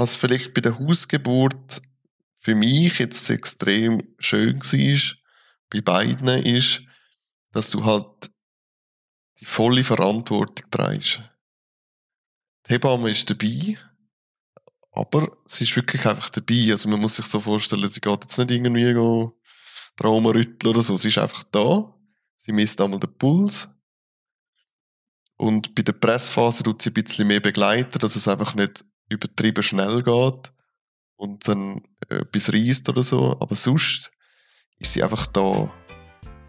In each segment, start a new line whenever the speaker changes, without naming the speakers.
was vielleicht bei der Hausgeburt für mich jetzt extrem schön war, bei beiden ist, dass du halt die volle Verantwortung trägst. Die Hebamme ist dabei, aber sie ist wirklich einfach dabei. Also man muss sich so vorstellen, sie geht jetzt nicht irgendwie go Trauma rütteln oder so. Sie ist einfach da. Sie misst einmal den Puls. Und bei der Pressphase tut sie ein bisschen mehr begleiten, dass es einfach nicht übertrieben schnell geht und dann etwas reißt oder so. Aber sonst ist sie einfach da.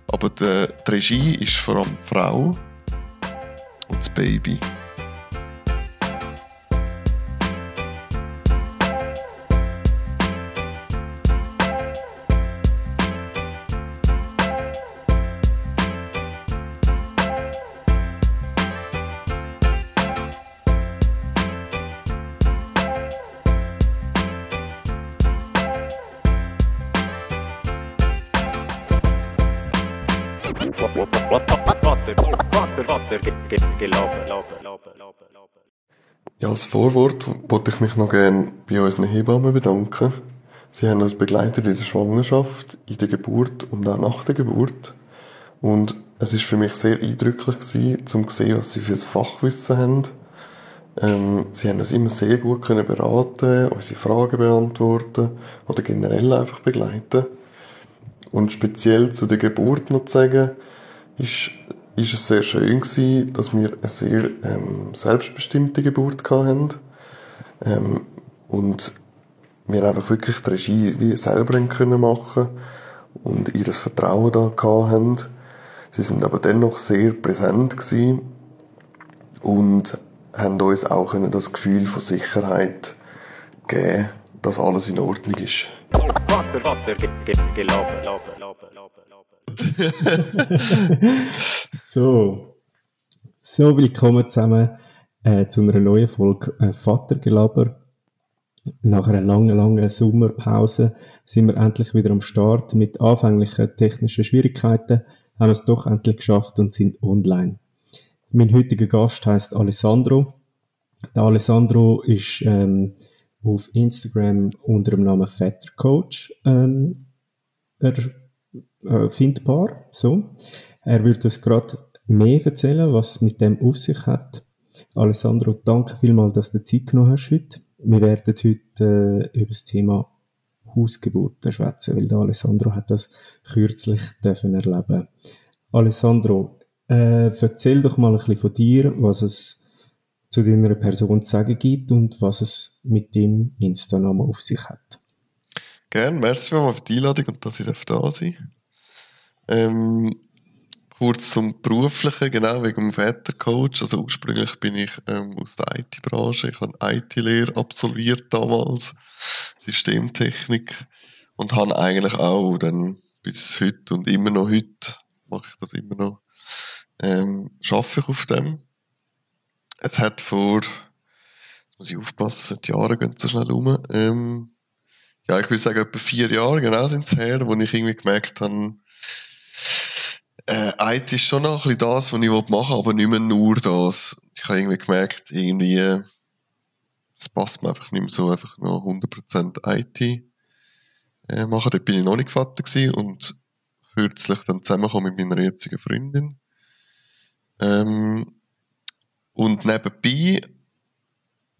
Aber die, die Regie ist vor allem die Frau und das Baby. Vorwort wollte ich mich noch gerne bei unseren Hebammen bedanken. Sie haben uns begleitet in der Schwangerschaft, in der Geburt und auch nach der Geburt. Und es ist für mich sehr eindrücklich gewesen, zum sehen, was sie für ein Fachwissen haben. Ähm, sie haben uns immer sehr gut können beraten, unsere Fragen beantworten oder generell einfach begleiten. Und speziell zu der Geburt noch zu sagen, ist ist es sehr schön gewesen, dass wir eine sehr ähm, selbstbestimmte Geburt hatten. Ähm, und wir einfach wirklich die Regie wie selber können machen und ihr Vertrauen da haben. Sie sind aber dennoch sehr präsent gewesen und haben uns auch das Gefühl von Sicherheit geben, dass alles in Ordnung ist.
So. So, willkommen zusammen äh, zu einer neuen Folge äh, Vatergelaber. Nach einer langen, langen Sommerpause sind wir endlich wieder am Start. Mit anfänglichen technischen Schwierigkeiten haben wir es doch endlich geschafft und sind online. Mein heutiger Gast heißt Alessandro. Der Alessandro ist ähm, auf Instagram unter dem Namen Vettercoach ähm, er, äh, findbar. So. Er wird uns gerade mehr erzählen, was es mit dem auf sich hat. Alessandro, danke vielmals, dass du Zeit genommen hast heute. Wir werden heute äh, über das Thema Hausgeburten schwätzen, weil der Alessandro hat das kürzlich dürfen erleben. Alessandro, äh, erzähl doch mal ein bisschen von dir, was es zu deiner Person zu sagen gibt und was es mit dem Insta-Namen auf sich hat.
Gerne, merci für die Einladung und dass ich da sein ähm, Kurz zum Beruflichen, genau, wegen dem Vätercoach. Also ursprünglich bin ich ähm, aus der IT-Branche. Ich habe IT-Lehre absolviert damals, Systemtechnik, und habe eigentlich auch dann bis heute und immer noch heute, mache ich das immer noch, ähm, schaffe ich auf dem es hat vor, jetzt muss ich aufpassen, die Jahre gehen so schnell um, ähm, ja, ich würde sagen, etwa vier Jahre, genau, sind es her, wo ich irgendwie gemerkt habe, äh, IT ist schon noch ein bisschen das, was ich machen will, aber nicht mehr nur das. Ich habe irgendwie gemerkt, irgendwie, es passt mir einfach nicht mehr so, einfach nur 100% IT äh, machen. Dort bin ich noch nicht Vater gewesen und kürzlich dann zusammengekommen mit meiner jetzigen Freundin. Ähm, und nebenbei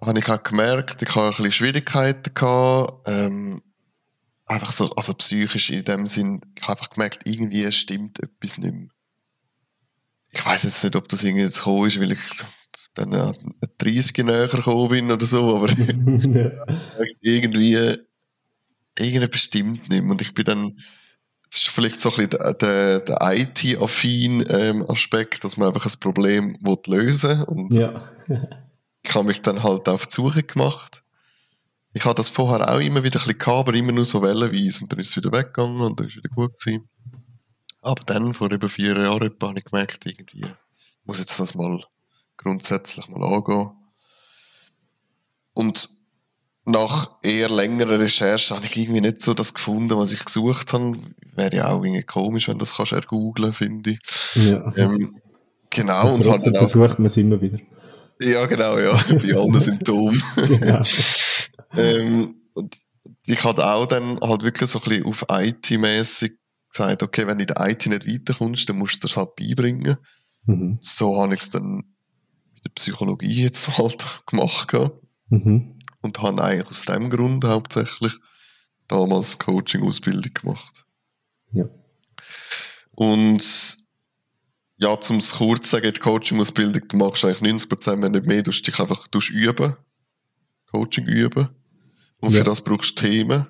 habe ich auch gemerkt, ich habe ein bisschen Schwierigkeiten gehabt, ähm, einfach so, also psychisch in dem Sinn, ich habe einfach gemerkt, irgendwie stimmt etwas nicht mehr. Ich weiß jetzt nicht, ob das irgendwie jetzt gekommen ist, weil ich dann äh, 30 näher gekommen bin oder so, aber irgendwie, irgendetwas stimmt nicht mehr. Und ich bin dann, das ist vielleicht so ein bisschen der, der, IT-affin ähm, Aspekt, dass man einfach ein Problem will lösen und ja. ich habe mich dann halt auf die Suche gemacht. Ich habe das vorher auch immer wieder ein bisschen gehabt, aber immer nur so wellenweise und dann ist es wieder weggegangen und dann ist es wieder gut gewesen. Aber dann, vor über vier Jahren etwa, habe ich gemerkt, irgendwie, ich muss jetzt das mal grundsätzlich mal angehen. Und nach eher längeren Recherchen habe ich irgendwie nicht so das gefunden, was ich gesucht habe. Wäre ja auch irgendwie komisch, wenn du das kannst ergooglen, finde ich. Ja. Ähm, genau.
Und halt dann auch, sucht man es immer wieder.
Ja, genau, ja. Bei allen Symptomen. ja. ähm, und ich hatte auch dann halt wirklich so ein bisschen auf IT-mäßig gesagt, okay, wenn du in der IT nicht weiterkommst, dann musst du das halt beibringen. Mhm. So habe ich es dann mit der Psychologie jetzt halt gemacht. Mhm. Und habe eigentlich aus dem Grund hauptsächlich damals Coaching-Ausbildung gemacht.
Ja.
Und ja, zum es kurz zu sagen, die Coaching-Ausbildung, du machst eigentlich 90 Prozent, wenn nicht mehr, du dich einfach du üben. Coaching üben. Und ja. für das brauchst du Themen.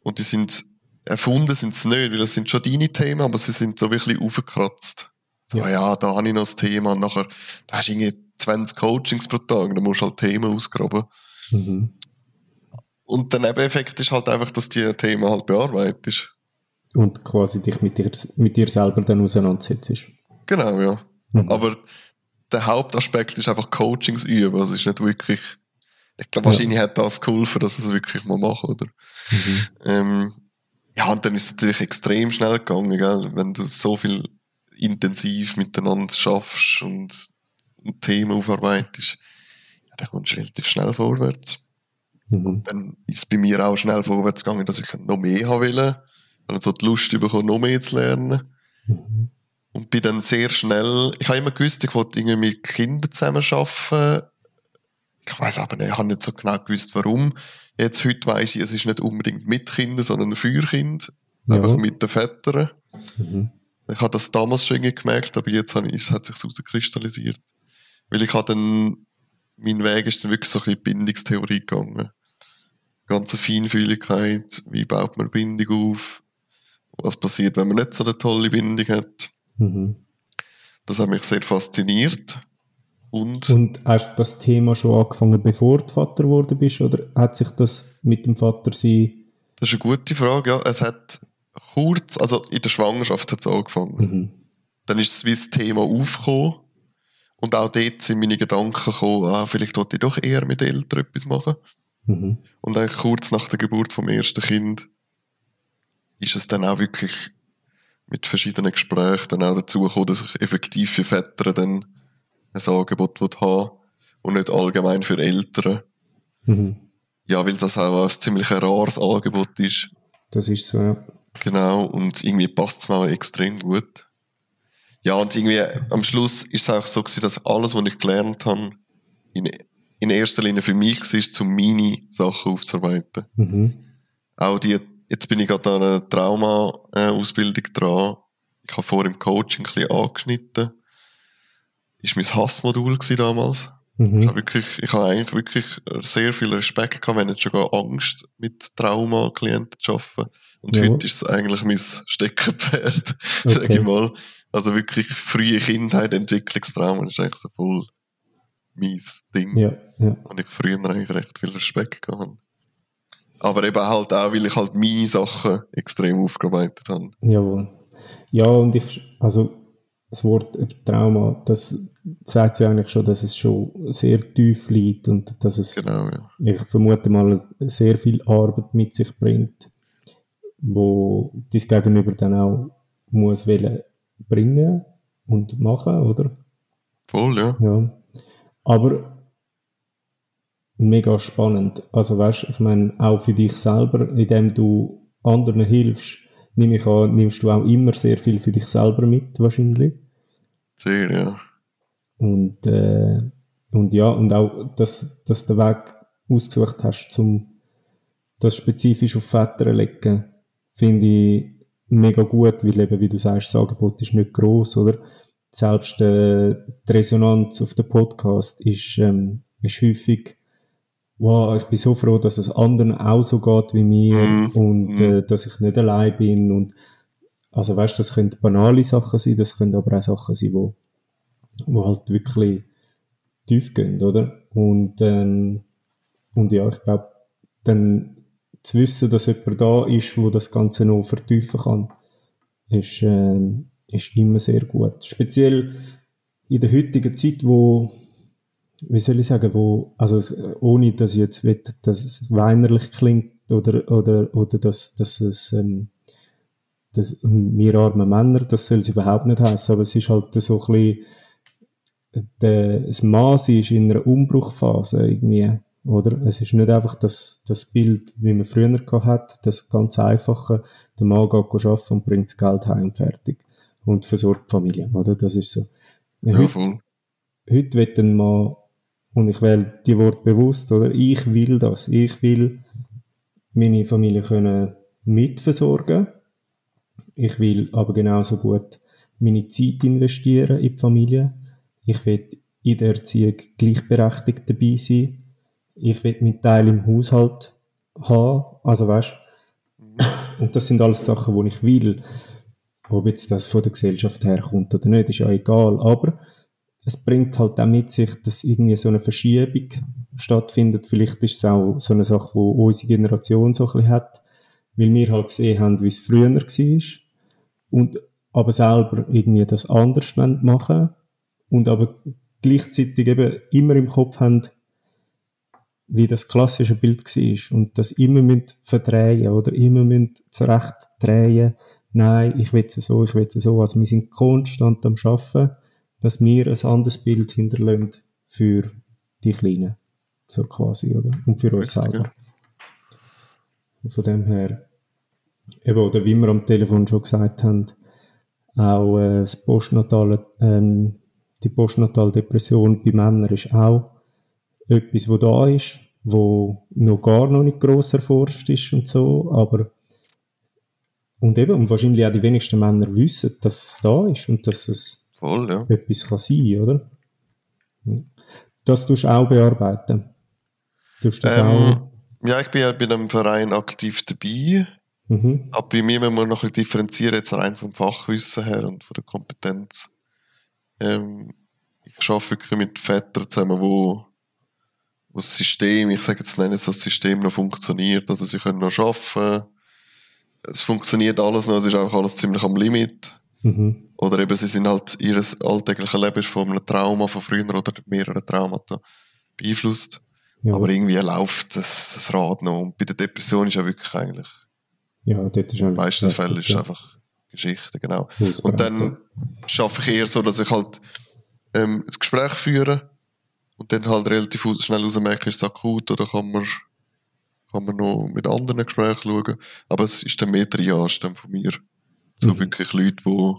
Und die sind, erfunden sind sie nicht, weil das sind schon deine Themen, aber sie sind so wirklich aufgekratzt. So, ja, ja da habe ich noch das Thema. Und nachher, da hast du irgendwie 20 Coachings pro Tag, da musst du halt Themen ausgraben. Mhm. Und der Nebeneffekt ist halt einfach, dass die Themen halt bearbeitest.
Und quasi dich mit dir, mit dir selber dann auseinandersetzt.
Genau, ja. Mhm. Aber der Hauptaspekt ist einfach Coachings üben. Also es ist nicht wirklich, ich glaube, wahrscheinlich ja. hat das geholfen, dass es wirklich mal machen, oder? Mhm. Ähm, ja, und dann ist es natürlich extrem schnell gegangen, gell? wenn du so viel intensiv miteinander schaffst und, und Themen aufarbeitest, ja, dann kommst du relativ schnell vorwärts. Mhm. Und dann ist es bei mir auch schnell vorwärts gegangen, dass ich noch mehr haben will, weil ich so die Lust bekommen, noch mehr zu lernen. Mhm. Und bin dann sehr schnell, ich habe immer gewusst, ich wollte irgendwie mit Kindern zusammen arbeiten. Ich weiß aber nicht, ich habe nicht so genau gewusst, warum. Jetzt heute weiss ich, es ist nicht unbedingt mit Kindern, sondern für Kind. Ja. Einfach mit den Vätern. Mhm. Ich habe das damals schon irgendwie gemerkt, aber jetzt habe ich, es hat sich herauskristallisiert. Weil ich habe dann, mein Weg ist dann wirklich so ein bisschen Bindungstheorie gegangen. Ganze Feinfühligkeit, wie baut man Bindung auf, was passiert, wenn man nicht so eine tolle Bindung hat. Mhm. Das hat mich sehr fasziniert. Und,
und hast du das Thema schon angefangen, bevor du Vater geworden bist, oder hat sich das mit dem Vater sein?
Das ist eine gute Frage, ja. Es hat kurz, also in der Schwangerschaft hat es angefangen. Mhm. Dann ist es wie das Thema aufgekommen. Und auch dort sind meine Gedanken gekommen, ah, vielleicht wollte ich doch eher mit Eltern etwas machen. Mhm. Und eigentlich kurz nach der Geburt vom ersten Kind ist es dann auch wirklich mit verschiedenen Gesprächen dann auch dazu gekommen, dass ich effektiv für Väter dann ein Angebot haben und nicht allgemein für Eltern. Mhm. Ja, weil das auch ein ziemlich rares Angebot ist.
Das ist so, ja.
Genau, und irgendwie passt es mir auch extrem gut. Ja, und irgendwie am Schluss ist es auch so gewesen, dass alles, was ich gelernt habe, in, in erster Linie für mich war, um meine Sachen aufzuarbeiten. Mhm. Auch die jetzt bin ich gerade an einer Trauma-Ausbildung dran. Ich habe vor im Coaching ein bisschen angeschnitten. Ist mein Hassmodul damals. Mhm. Ich habe wirklich, ich habe eigentlich wirklich sehr viel Respekt gehabt, wenn nicht sogar Angst mit Trauma-Klienten zu arbeiten. Und ja. heute ist es eigentlich mein Steckenpferd, okay. sage ich mal. Also wirklich frühe Kindheit, Entwicklungstrauma, ist eigentlich so voll mein Ding. Ja, ja. Und ich früher eigentlich recht viel Respekt gehabt aber eben halt auch, weil ich halt meine Sachen extrem aufgearbeitet habe.
Jawohl. Ja, und ich, also das Wort Trauma, das zeigt ja eigentlich schon, dass es schon sehr tief liegt und dass es,
genau, ja.
ich vermute mal, sehr viel Arbeit mit sich bringt, wo das Gegenüber dann auch muss bringen und machen, oder?
Voll, ja.
ja. Aber mega spannend. Also weißt, ich meine, auch für dich selber, indem du anderen hilfst, nehme ich an, nimmst du auch immer sehr viel für dich selber mit, wahrscheinlich.
Sehr, ja.
Und, äh, und ja, und auch, dass, dass du den Weg ausgesucht hast, um das spezifisch auf Väter zu legen, finde ich mega gut, weil eben, wie du sagst, das Angebot ist nicht groß oder? Selbst äh, die Resonanz auf dem Podcast ist, ähm, ist häufig wow, ich bin so froh, dass es anderen auch so geht wie mir mm. und mm. Äh, dass ich nicht allein bin und also weißt, das können banale Sachen sein, das können aber auch Sachen sein, wo, wo halt wirklich tief gehen, oder? Und ähm, und ja, ich glaube, dann zu wissen, dass jemand da ist, wo das Ganze noch vertiefen kann, ist, äh, ist immer sehr gut. Speziell in der heutigen Zeit, wo wie soll ich sagen, wo, also ohne dass ich jetzt will, dass es weinerlich klingt oder, oder, oder dass, dass es, ähm, dass wir arme Männer, das soll es überhaupt nicht heißen, aber es ist halt so ein bisschen, der, das Maß ist in einer Umbruchphase irgendwie oder? Es ist nicht einfach das, das Bild, wie man früher gehabt hat, das ganz einfache, der Mann geht arbeiten und bringt das Geld heim und fertig. Und versorgt die Familie, oder? Das ist so.
Ja,
heute,
voll.
heute wird ein Mann, und ich wähle die Wort bewusst, oder? Ich will das. Ich will meine Familie können mitversorgen. Ich will aber genauso gut meine Zeit investieren in die Familie. Ich will in der Erziehung gleichberechtigt dabei sein. Ich will meinen Teil im Haushalt haben. Also weißt, und das sind alles Sachen, die ich will. Ob jetzt das von der Gesellschaft herkommt oder nicht, ist ja egal. Aber es bringt halt auch mit sich, dass irgendwie so eine Verschiebung stattfindet. Vielleicht ist es auch so eine Sache, wo unsere Generation so ein bisschen hat, weil wir halt gesehen haben, wie es früher war. Und aber selber irgendwie das anders machen und aber gleichzeitig eben immer im Kopf haben, wie das klassische Bild war und das immer müssen verdrehen oder immer müssen zurecht drehen. Nein, ich will es so, ich will es so. Also wir sind konstant am Schaffen, dass wir ein anderes Bild hinterlassen für die Kleinen. So quasi, oder? Und für uns selber. Und von dem her, eben, oder wie wir am Telefon schon gesagt haben, auch äh, das postnatale, ähm, die postnatale Depression bei Männern ist auch etwas, wo da ist, wo noch gar noch nicht gross erforscht ist und so, aber und eben, und wahrscheinlich auch die wenigsten Männer wissen, dass es da ist und dass es
Voll, ja.
etwas kann sein, oder? Das tust du auch bearbeiten. Tust das
Ähm,
auch?
ja, ich bin ja bei einem Verein aktiv dabei.
Mhm.
Aber bei mir müssen wir noch ein bisschen differenzieren, jetzt rein vom Fachwissen her und von der Kompetenz. Ähm, ich arbeite wirklich mit Vätern zusammen, wo, wo das System, ich sage jetzt nenne das System noch funktioniert, also sie können noch arbeiten. Es funktioniert alles noch, es ist auch alles ziemlich am Limit.
Mhm.
Oder eben, sie sind halt, ihr alltägliches Leben ist von einem Trauma von früher oder mehreren Traumata beeinflusst.
Ja,
Aber irgendwie läuft das, das Rad noch. Und bei der Depression ist ja wirklich eigentlich,
ja, dort ist eigentlich
meisten Fällen ist es
ja,
einfach Geschichte, genau. Und dann schaffe ich eher so, dass ich halt ähm, ein Gespräch führe und dann halt relativ schnell rausmerke, ist es akut oder kann man, kann man noch mit anderen Gesprächen schauen. Aber es ist dann mehr Triage dann von mir. So
Mhm.
wirklich Leute, die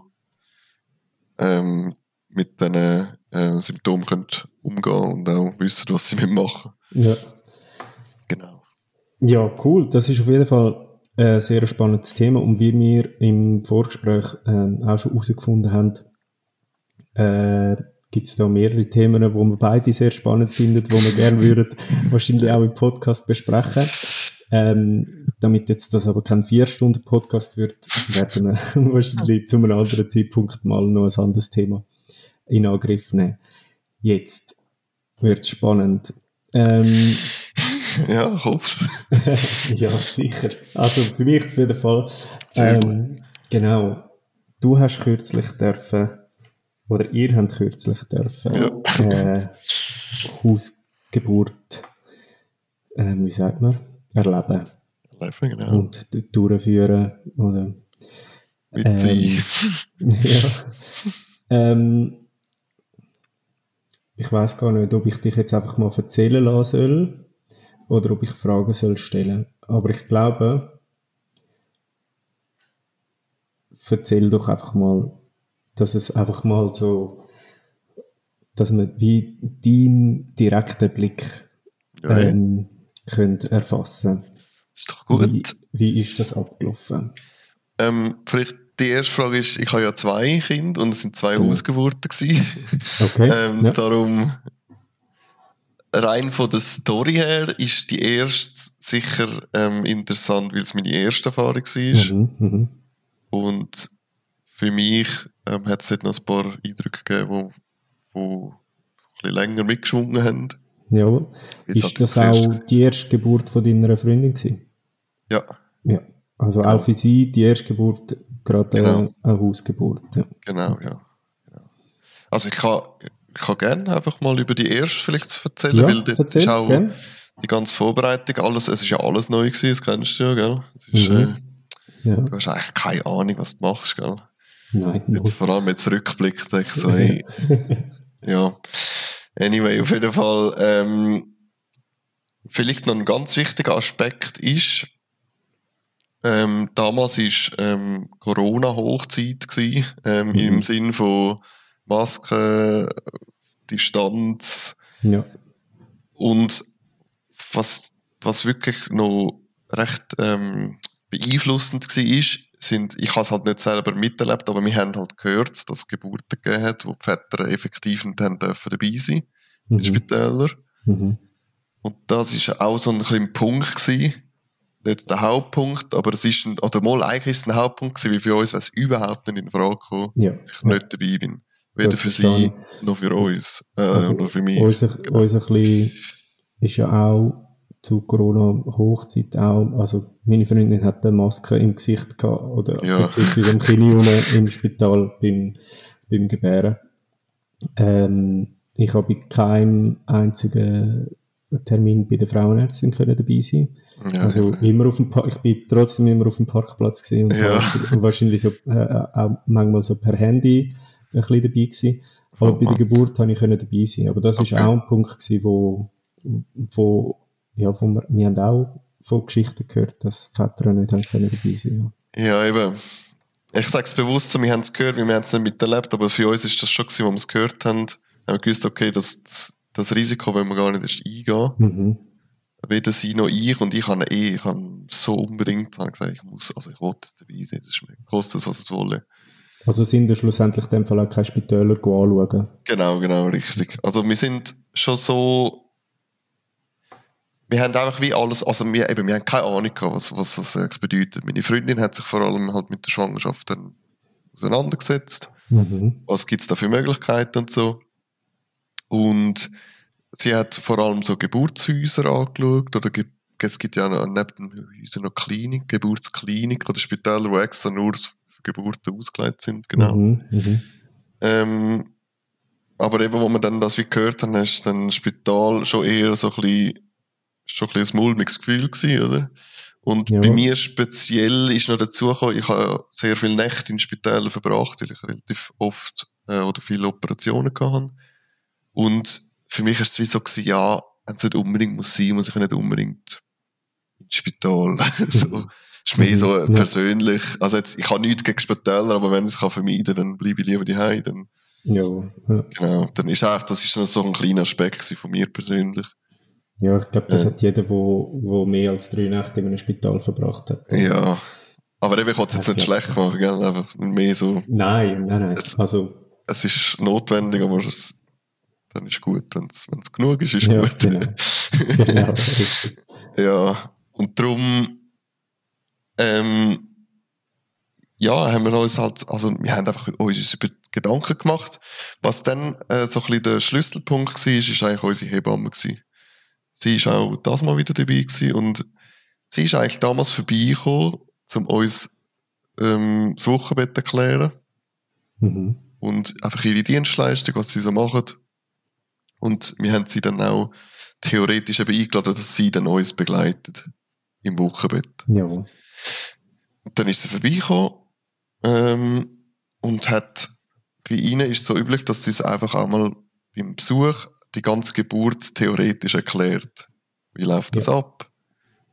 ähm, mit diesen äh, Symptomen können umgehen und auch wissen, was sie machen
ja.
Genau.
Ja, cool. Das ist auf jeden Fall ein sehr spannendes Thema. Und wie wir im Vorgespräch ähm, auch schon herausgefunden haben, äh, gibt es da mehrere Themen, die wir beide sehr spannend finden, die wir gerne würden wahrscheinlich auch im Podcast besprechen. Ähm, damit jetzt das aber kein Vier-Stunden-Podcast wird, werden wir wahrscheinlich zu einem anderen Zeitpunkt mal noch ein anderes Thema in Angriff nehmen. Jetzt wird spannend. Ähm,
Ja, ich hoffe es.
ja, sicher. Also für mich auf jeden Fall. Ähm, genau. Du hast kürzlich dürfen, oder ihr habt kürzlich dürfen, äh, Hausgeburt, ähm, wie sagt man, erleben
Laufen, genau.
und durchführen. Oder,
Mit
ähm, ja. ähm, ich weiß gar nicht, ob ich dich jetzt einfach mal erzählen lassen soll oder ob ich Fragen soll stellen. Aber ich glaube, erzähl doch einfach mal, dass es einfach mal so, dass man wie deinen direkten Blick
Ja, ja.
ähm, erfassen.
ist doch gut.
Wie, wie ist das abgelaufen?
Ähm, vielleicht die erste Frage ist, ich habe ja zwei Kinder und es sind zwei Hausgeburten gewesen.
Okay.
ähm,
ja.
Darum, rein von der Story her, ist die erste sicher ähm, interessant, weil es meine erste Erfahrung war.
Mhm, mhm.
Und für mich ähm, hat es dort noch ein paar Eindrücke gegeben, die wo, wo ein bisschen länger mitgeschwungen haben. Jetzt
Ist das
das
auch die erste Geburt von deiner Freundin gewesen?
Ja,
Ja. Also auch für sie die erste Geburt, gerade
Genau.
eine Hausgeburt. Ja.
genau, ja. Genau. Also ich kann, ich kann gerne einfach mal über die erste vielleicht erzählen,
Ja,
weil dort
erzähl,
ist auch
gern.
die ganze Vorbereitung, alles, es ist ja alles neu gewesen, das kennst du ja, gell? Ist,
Mhm.
äh,
Ja.
du hast eigentlich keine Ahnung, was du machst, gell?
Nein,
Jetzt vor allem jetzt Rückblick, denke ich so, hey, ja. Anyway, auf jeden Fall, ähm, vielleicht noch ein ganz wichtiger Aspekt ist, ähm, damals ist ähm, Corona-Hochzeit gewesen, ähm,
Mhm.
im Sinn von Masken, Distanz
Ja.
und was, was wirklich noch recht ähm, beeinflussend war, ist, sind, ich habe es halt nicht selber miterlebt, aber wir haben halt gehört, dass es Geburten gegeben hat, wo die Väter effektiv nicht haben dürfen dabei sein, in den
Mhm. Mhm.
Und das ist auch so ein ein Punkt gewesen. Nicht der Hauptpunkt, aber es ist ein, oder mal eigentlich ist es ein Hauptpunkt gewesen, weil für uns wäre es überhaupt nicht in Frage gekommen,
Ja.
dass ich nicht dabei bin. Weder für sie, noch für uns, äh,
Also,
für mich.
Unser, unser bisschen ist ja auch zu Corona-Hochzeit auch, also meine Freundin hat eine Maske im Gesicht gehabt, oder
Ja.
beziehungsweise im unten im Spital beim, beim Gebären. Ähm, ich habe bei keinem einzigen Termin bei der Frauenärztin können dabei sein.
Ja,
also
eben.
immer auf dem pa ich bin trotzdem immer auf dem Parkplatz gesehen und,
Ja.
habe wahrscheinlich so, äh, auch manchmal so per Handy ein bisschen dabei gewesen. Aber
Oh
bei der. Geburt habe ich dabei sein. Aber das ist
Okay.
auch ein Punkt gewesen, wo, wo, ja, wo wir, wir haben auch von Geschichten gehört, dass Väter nicht haben können dabei sein.
Ja, eben. Ich sage es bewusst wir haben es gehört, wir haben es nicht miterlebt, aber für uns ist das schon gewesen, wo wir es gehört haben. Haben wir gewusst, okay, das, das, das Risiko wollen wir gar nicht erst eingehen.
Ja. Mhm.
Weder sie noch ich und ich habe eh, ich habe so unbedingt habe gesagt, ich muss, also ich wollte dabei sein, das ist mir, kostet es, was es wolle.
Also sind wir schlussendlich in dem Fall auch keine Spitäler anschauen.
Genau, genau, richtig. Also wir sind schon so, wir haben einfach wie alles, also wir, eben, wir haben keine Ahnung gehabt, was, was das bedeutet. Meine Freundin hat sich vor allem halt mit der Schwangerschaft dann auseinandergesetzt.
Mhm.
was gibt's da für Möglichkeiten und so. Und sie hat vor allem so Geburtshäuser angeschaut, oder es gibt ja noch, neben den Häusern noch Klinik, Geburtsklinik oder Spitäler, die extra nur Geburten ausgelegt sind, genau.
Mhm. Mhm.
Ähm, aber eben, wo wir dann das wie gehört haben, ist dann das Spital schon eher so ein bisschen, schon ein, bisschen ein mulmiges Gefühl gewesen, oder? Und
Ja.
bei mir speziell ist noch dazu gekommen, ich habe sehr viele Nächte in Spitälern verbracht, weil ich relativ oft äh, oder viele Operationen hatte. Und für mich ist es wie so gewesen, ja, wenn es nicht unbedingt muss sein, muss ich nicht unbedingt ins Spital. so. Ist mehr so
Ja.
persönlich. Also jetzt, ich habe nichts gegen Spitäler, aber wenn ich es kann vermeiden kann, dann bleibe ich lieber daheim. Dann,
Ja. ja.
genau. Dann ist auch, das ist so ein kleiner Aspekt von mir persönlich.
Ja, ich glaube, das
Ja.
hat jeder, wo, wo mehr als drei Nächte in einem Spital verbracht hat.
Ja. Aber eben, ich wollte es jetzt nicht schlecht machen, gell? Einfach mehr so,
Nein, nein, nein.
Es-
Also,
es ist notwendig, aber es, dann ist gut. Wenn es genug ist, ist
Ja,
gut.
genau. genau.
Ja, und darum, ähm, ja, haben wir uns halt, also wir haben einfach uns über Gedanken gemacht. Was dann äh, so ein bisschen der Schlüsselpunkt war, ist, eigentlich unsere Hebamme gewesen. Sie ist auch das mal wieder dabei gewesen und sie ist eigentlich damals vorbeigekommen, um uns ähm, das Wochenbett zu erklären
Mhm.
und einfach ihre Dienstleistung, was sie so machen. Und wir haben sie dann auch theoretisch eben eingeladen, dass sie dann uns begleitet im Wochenbett.
Jawohl.
Und dann ist sie vorbeigekommen ähm, und hat, bei ihnen ist es so üblich, dass sie es einfach einmal beim Besuch die ganze Geburt theoretisch erklärt. Wie läuft das ab?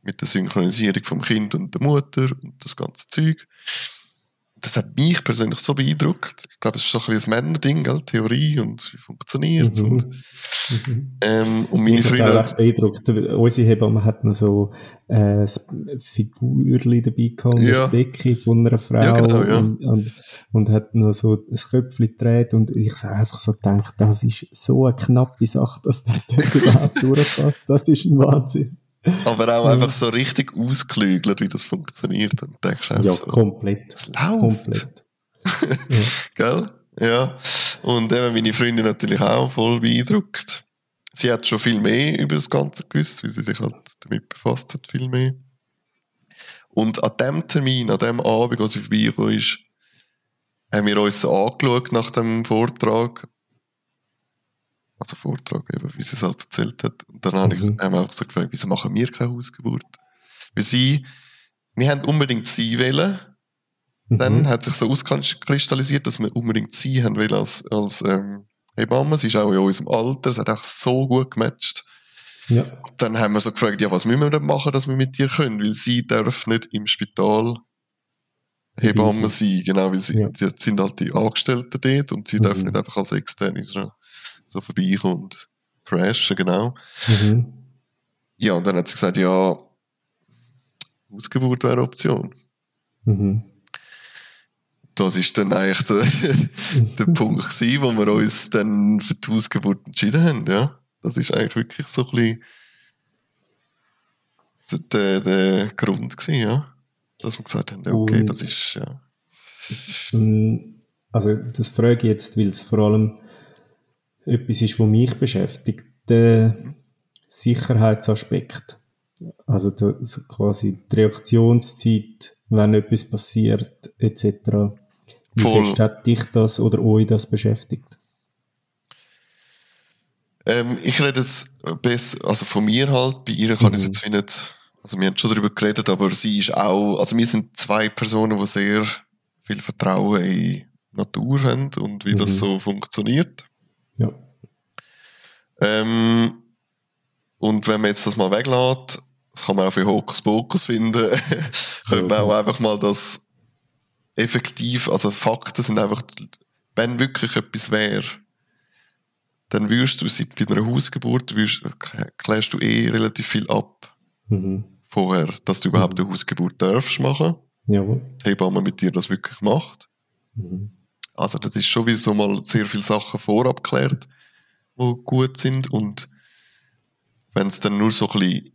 Mit der Synchronisierung vom Kind und der Mutter und das ganze Zeug. Das hat mich persönlich so beeindruckt. Ich glaube, es ist so ein bisschen ein Männerding, gell? Theorie und wie funktioniert
Mhm.
und,
Mhm.
ähm, und meine Freunde
auch echt beeindruckt. Unsere Hebamme hat noch so äh, ein Figürchen dabei gehabt,
Ja.
Decke von einer Frau
Ja, genau, ja.
und, und, und hat noch so ein Köpfchen gedreht und ich habe einfach so gedacht, das ist so eine knappe Sache, dass das dort überhaupt durchpasst. Das ist ein Wahnsinn.
Aber auch einfach so richtig ausgeklügelt, wie das funktioniert. Und denkst auch
Ja,
so,
komplett.
es läuft.
Komplett. ja.
Gell? Ja. Und eben meine Freundin natürlich auch voll beeindruckt. Sie hat schon viel mehr über das Ganze gewusst, weil sie sich halt damit befasst hat, viel mehr. Und an dem Termin, an dem Abend, als sie vorbeigekommen ist, haben wir uns angeschaut nach dem Vortrag. Also Vortrag, eben, wie sie es halt erzählt hat. Und dann habe ich,
Mhm.
haben wir einfach so gefragt, wieso machen wir keine Hausgeburt? Weil sie, wir haben unbedingt sie wollen, dann
Mhm.
hat sich so auskristallisiert, dass wir unbedingt sie haben wollen als, als ähm, Hebamme. Sie ist auch in unserem Alter, es hat auch so gut gematcht.
Ja.
Dann haben wir so gefragt, ja, was müssen wir denn machen, dass wir mit dir können? Weil sie darf nicht im Spital Hebamme sein, genau, weil sie
Ja.
sind halt die Angestellten dort und sie
Mhm.
dürfen nicht einfach als Externe so, so vorbeikommen und crashen, genau.
Mhm.
Ja, und dann hat sie gesagt, ja, Ausgeburt wäre eine Option.
Mhm.
Das ist dann eigentlich der, der Punkt gewesen, wo wir uns dann für die Ausgeburt entschieden haben, ja. Das ist eigentlich wirklich so ein bisschen der, der, Grund gewesen, ja. Dass wir gesagt haben, ja, okay, das ist, ja.
Mm, Also, das frage ich jetzt, weil es vor allem etwas ist, was mich beschäftigt. Der Sicherheitsaspekt. Also, der, so quasi die Reaktionszeit, wenn etwas passiert, etc. Wie
Voll.
fest hat dich das oder euch das beschäftigt?
Ähm, ich rede jetzt besser, also von mir halt, bei ihr kann ich es
Mhm.
jetzt wie nicht, also wir haben schon darüber geredet, aber sie ist auch, also wir sind zwei Personen, die sehr viel Vertrauen in die Natur haben und wie
Mhm.
das so funktioniert.
Ja.
Ähm, und wenn man jetzt das mal weglässt, das kann man auch für Hokuspokus finden, könnte man auch einfach mal das effektiv, also Fakten sind einfach, wenn wirklich etwas wäre, dann würdest du sie bei einer Hausgeburt, würdest, klärst du eh relativ viel ab
Mhm.
vorher, dass du überhaupt eine Hausgeburt darfst machen.
Jawohl.
Die Hebamme mit dir das wirklich macht.
Mhm.
Also das ist schon wie so mal sehr viele Sachen vorab geklärt, die gut sind und wenn es dann nur so ein bisschen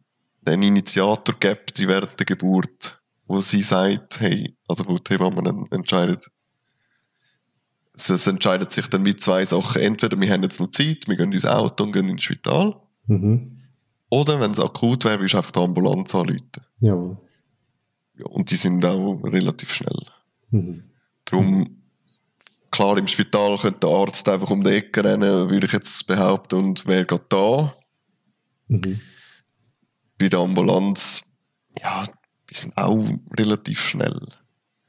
einen Initiator gibt, die während der Geburt, wo sie sagt, hey, also wo die Hebamme dann entscheidet, es, es entscheidet sich dann wie zwei Sachen. Entweder wir haben jetzt noch Zeit, wir gehen ins Auto und gehen ins Spital,
Mhm.
oder wenn es akut wäre, willst du einfach die Ambulanz anrufen.
Jawohl.
Ja, und die sind auch relativ schnell.
Mhm.
Darum, klar, im Spital könnte der Arzt einfach um die Ecke rennen, würde ich jetzt behaupten, und wer geht da?
Mhm.
Bei der Ambulanz, ja, die sind auch relativ schnell.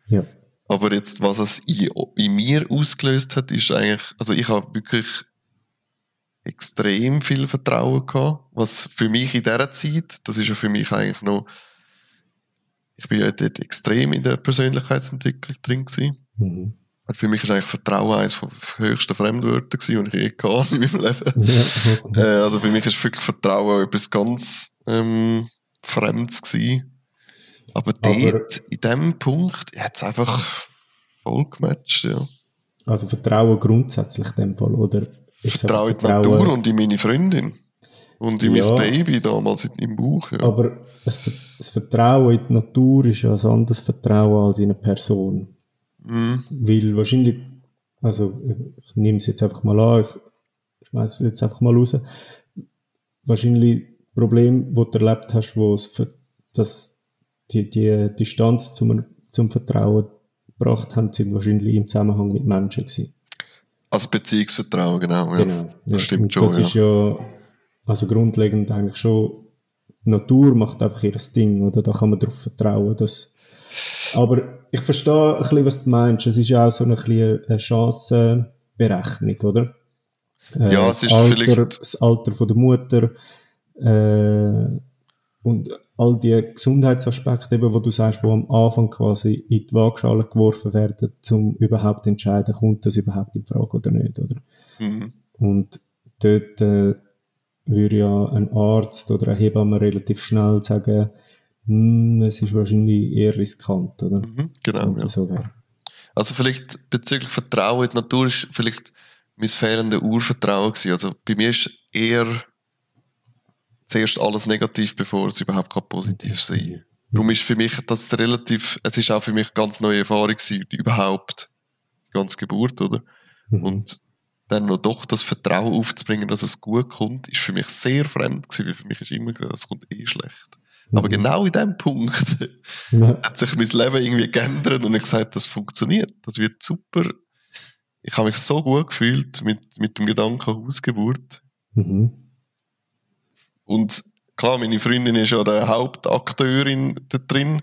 Ja.
Aber jetzt, was es in, in mir ausgelöst hat, ist eigentlich, also ich habe wirklich extrem viel Vertrauen gehabt, was für mich in dieser Zeit, das ist ja für mich eigentlich noch, ich bin ja dort extrem in der Persönlichkeitsentwicklung drin gewesen.
Mhm.
Und für mich ist eigentlich Vertrauen eines der höchsten Fremdwörter gewesen, die ich je hatte in meinem Leben.
Ja.
Äh, also für mich ist wirklich Vertrauen etwas ganz ähm, Fremdes gewesen. Aber dort, in dem Punkt, hat es einfach voll gematcht, ja.
Also Vertrauen grundsätzlich in dem Fall, oder?
Vertrauen in die Natur und in meine Freundin. Und in
Ja.
mein Baby damals im Bauch, ja.
Aber das Vertrauen in die Natur ist ja ein anderes Vertrauen als in eine Person.
Mhm.
Weil wahrscheinlich, also ich nehme es jetzt einfach mal an, ich schmeiße es jetzt einfach mal raus. Wahrscheinlich Problem, wo du erlebt hast, wo es dass die, die Distanz zum, zum Vertrauen gebracht haben, sind wahrscheinlich im Zusammenhang mit Menschen gewesen.
Also Beziehungsvertrauen, genau. Ja.
Genau.
Das
Ja,
stimmt
und
schon,
Das
ja.
ist ja, also grundlegend eigentlich schon, die Natur macht einfach ihr Ding, oder? Da kann man darauf vertrauen, dass, aber ich verstehe ein bisschen, was du meinst. Es ist ja auch so ein bisschen eine Chancenberechnung, oder? Äh,
Ja, es ist
Alter,
vielleicht-
Das Alter von der Mutter, äh, und all die Gesundheitsaspekte, eben, wo du sagst, wo am Anfang quasi in die Waagschale geworfen werden, um überhaupt zu entscheiden, kommt das überhaupt in Frage oder nicht, oder?
Mhm.
Und dort äh, würde ja ein Arzt oder eine Hebamme relativ schnell sagen, es ist wahrscheinlich eher riskant, oder?
Mhm. Genau, ja.
so.
Also vielleicht bezüglich Vertrauen in die Natur ist vielleicht mein fehlendes Urvertrauen gewesen. Also bei mir ist eher zuerst alles negativ, bevor es überhaupt kann positiv sein Darum ist für mich das relativ, es ist auch für mich eine ganz neue Erfahrung gewesen, überhaupt die ganze Geburt, oder?
Mhm.
Und dann noch doch das Vertrauen aufzubringen, dass es gut kommt, ist für mich sehr fremd gewesen, weil für mich ist immer klar, es kommt eh schlecht. Aber
Mhm.
genau in dem Punkt
Ja.
hat sich mein Leben irgendwie geändert und ich gesagt, das funktioniert, das wird super. Ich habe mich so gut gefühlt mit, mit dem Gedanken Hausgeburt.
Mhm.
Und klar, meine Freundin ist ja der Hauptakteurin da drin.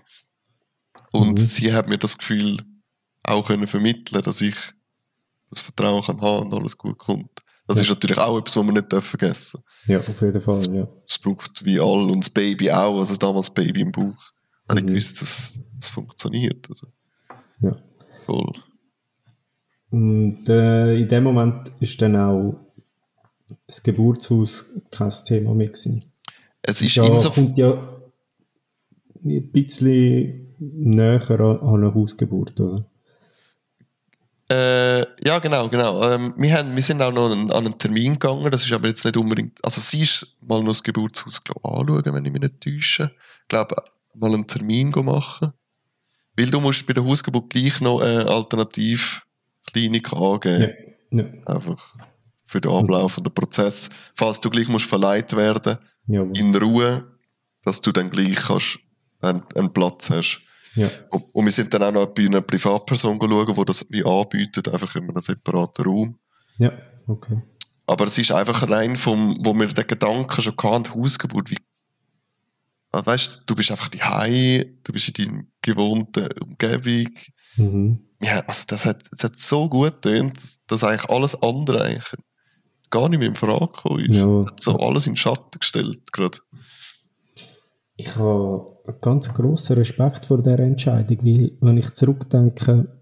Und
Mhm.
sie hat mir das Gefühl auch können vermitteln, dass ich das Vertrauen kann haben und alles gut kommt. Das ja. ist natürlich auch etwas, was wir nicht vergessen.
Ja, auf jeden Fall, ja.
Es braucht wie all und das Baby auch, also damals Baby im Bauch. Mhm. Habe ich gewusst, dass das funktioniert. Also.
Ja.
Voll.
Und äh, in dem Moment ist dann auch das Geburtshaus kein Thema mehr gewesen.
Es ist
da
insofern...
kommt ja ein bisschen näher an eine Hausgeburt, oder?
Äh, ja, genau, genau. Ähm, wir, haben, wir sind auch noch an, einen Termin gegangen, das ist aber jetzt nicht unbedingt, also sie ist mal noch das Geburtshaus glaub, anschauen, wenn ich mich nicht täusche. Ich glaube, mal einen Termin machen. Weil du musst bei der Hausgeburt gleich noch eine Alternativklinik angeben.
Ja. ja.
Einfach für den ablaufenden Prozess. Falls du gleich musst verleiht werden,
ja.
in Ruhe, dass du dann gleich kannst, einen, einen Platz hast.
Ja.
Und wir sind dann auch noch bei einer Privatperson schauen, die das wie anbietet, einfach in einem separaten Raum.
Ja, okay.
Aber es ist einfach rein vom, wo wir den Gedanken schon hatten, Hausgeburt, wie, ah, weißt du, bist einfach die du bist in deiner gewohnten Umgebung.
Mhm.
Ja, also das hat, das hat so gut getönt, dass eigentlich alles andere eigentlich gar nicht mehr in Frage gekommen ist.
Ja.
Das hat so alles in den Schatten gestellt, gerade.
Ich habe einen ganz grossen Respekt vor dieser Entscheidung, weil, wenn ich zurückdenke,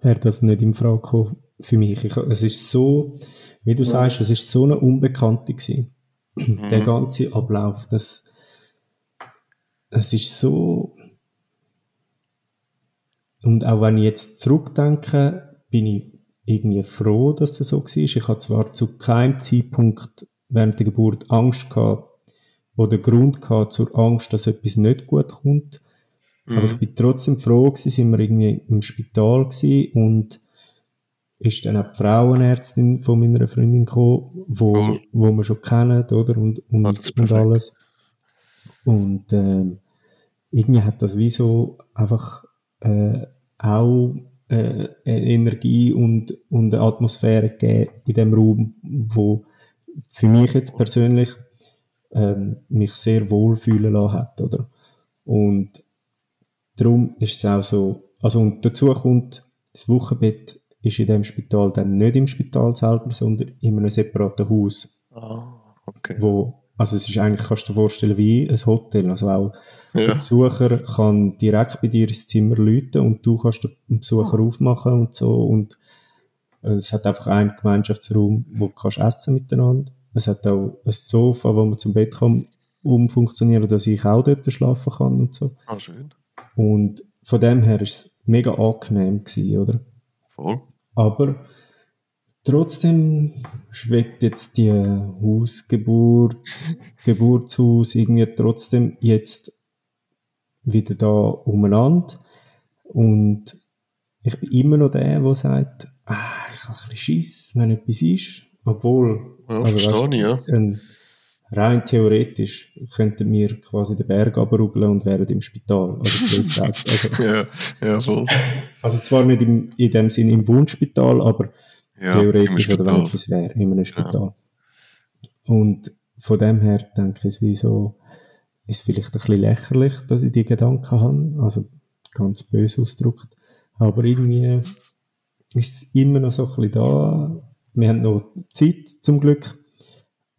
wäre das nicht in Frage gekommen für mich. Ich, es ist so, wie du ja. sagst, es ist so eine Unbekannte gewesen. Mhm. Der ganze Ablauf, das, es ist so, und auch wenn ich jetzt zurückdenke, bin ich irgendwie froh, dass das so war. Ich hatte zwar zu keinem Zeitpunkt während der Geburt Angst gehabt, oder Grund gehabt zur Angst, dass etwas nicht gut kommt. Mhm. Aber ich bin trotzdem froh gewesen, sind wir irgendwie im Spital gewesen und ist dann auch die Frauenärztin von meiner Freundin gekommen, wo, cool. wo wir schon kennen, oder? Und, und,
oh,
und alles. Und, ähm, irgendwie hat das wie so einfach, äh, auch, äh, Energie und, und eine Atmosphäre gegeben in dem Raum, wo für mich jetzt persönlich ähm, mich sehr wohl fühlen lassen hat, oder? Und darum ist es auch so, also und dazu kommt, das Wochenbett ist in dem Spital dann nicht im Spital selber, sondern in einem separaten Haus.
Ah, okay.
Wo, also es ist eigentlich, kannst du dir vorstellen, wie ein Hotel. Also auch ja. der Besucher kann direkt bei dir ins Zimmer läuten und du kannst den Besucher oh. aufmachen und so und äh, es hat einfach einen Gemeinschaftsraum, wo du kannst essen miteinander es hat auch ein Sofa, wo man zum Bett kann umfunktionieren, dass ich auch dort schlafen kann und so.
Ah, schön.
Und von dem her ist es mega angenehm gewesen, oder?
Voll.
Aber trotzdem schwebt jetzt die Hausgeburt, Geburtshaus irgendwie trotzdem jetzt wieder da umeinander. Und ich bin immer noch der, der sagt, ah, ich habe ein bisschen Schiss, wenn etwas ist. Obwohl,
ja, also, verstehe ich, ja.
Ein, rein theoretisch könnten wir quasi den Berg runterrugeln und wären im Spital. Also,
also, ja, ja, voll.
Also zwar nicht im, in dem Sinne im Wunschspital, aber ja, theoretisch oder wenn etwas wäre, in einem Spital. Ja. Und von dem her denke ich, wie so, ist vielleicht ein bisschen lächerlich, dass ich die Gedanken habe, also ganz böse ausgedrückt. Aber irgendwie ist es immer noch so ein bisschen da, wir haben noch Zeit, zum Glück.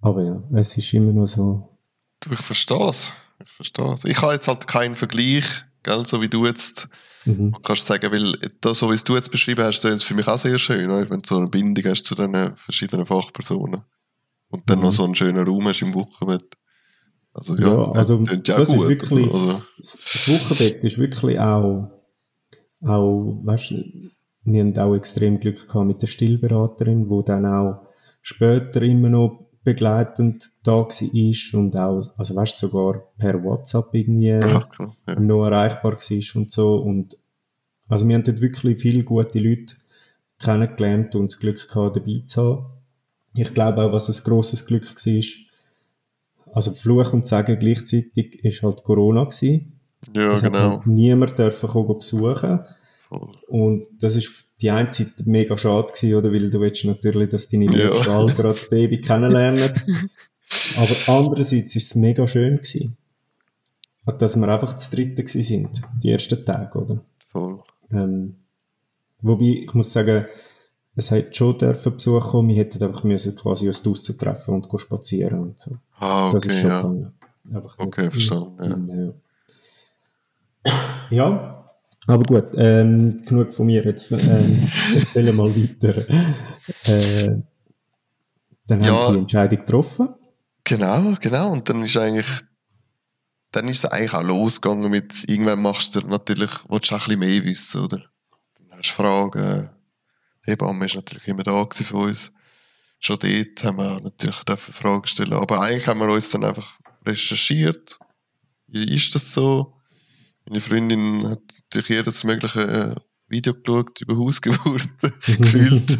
Aber ja, es ist immer noch so.
Du, ich verstehe es. Ich verstehe es. Ich habe jetzt halt keinen Vergleich, gell, so wie du jetzt mhm. kannst sagen, weil das, so wie es du jetzt beschrieben hast, ist für mich auch sehr schön, wenn du so eine Bindung hast zu den verschiedenen Fachpersonen. Und dann mhm. noch so einen schönen Raum hast im Wochenbett. Also ja, ja
also, das ja gut. Wirklich, also. Das Wochenbett ist wirklich auch, auch weißt, wir haben auch extrem Glück gehabt mit der Stillberaterin, wo dann auch später immer noch begleitend da war und auch, also weißt sogar per WhatsApp irgendwie ja, ja. noch erreichbar war und so. Und also wir haben dort wirklich viele gute Leute kennengelernt und das Glück gehabt, dabei zu haben. Ich glaube auch, was ein grosses Glück war, also Fluch und Sagen gleichzeitig, ist halt Corona gewesen.
Ja, es genau.
Halt niemand dürfen kommen besuchen.
Voll.
Und das ist die eine Zeit mega schade gewesen, oder? Weil du willst natürlich, dass deine ja. Stahl gerade das Baby kennenlernen. Aber andererseits ist es mega schön gewesen. Dass wir einfach zu dritten gewesen sind, die ersten Tage, oder?
Voll.
Ähm, wobei, ich muss sagen, es hat schon dürfen Besuch kommen, wir hätten einfach müssen quasi uns draussen treffen und spazieren und so.
Ah,
Das ist
okay,
schon
ja.
gegangen. Einfach
Okay, verstanden, ja.
ja. Aber gut, ähm, genug von mir. Jetzt ähm, erzähle mal weiter. Äh, dann
Ja.
haben wir die Entscheidung getroffen.
Genau, genau. Und dann ist eigentlich, dann ist es eigentlich auch losgegangen mit, irgendwann machst du natürlich, willst du auch ein bisschen mehr wissen, oder? Dann hast du Fragen. Die Hebamme ist natürlich immer da für uns. Schon dort haben wir natürlich Fragen stellen. Aber eigentlich haben wir uns dann einfach recherchiert. Wie ist das so? Meine Freundin hat natürlich jedes mögliche äh, Video geschaut über Hausgeburten, gefühlt,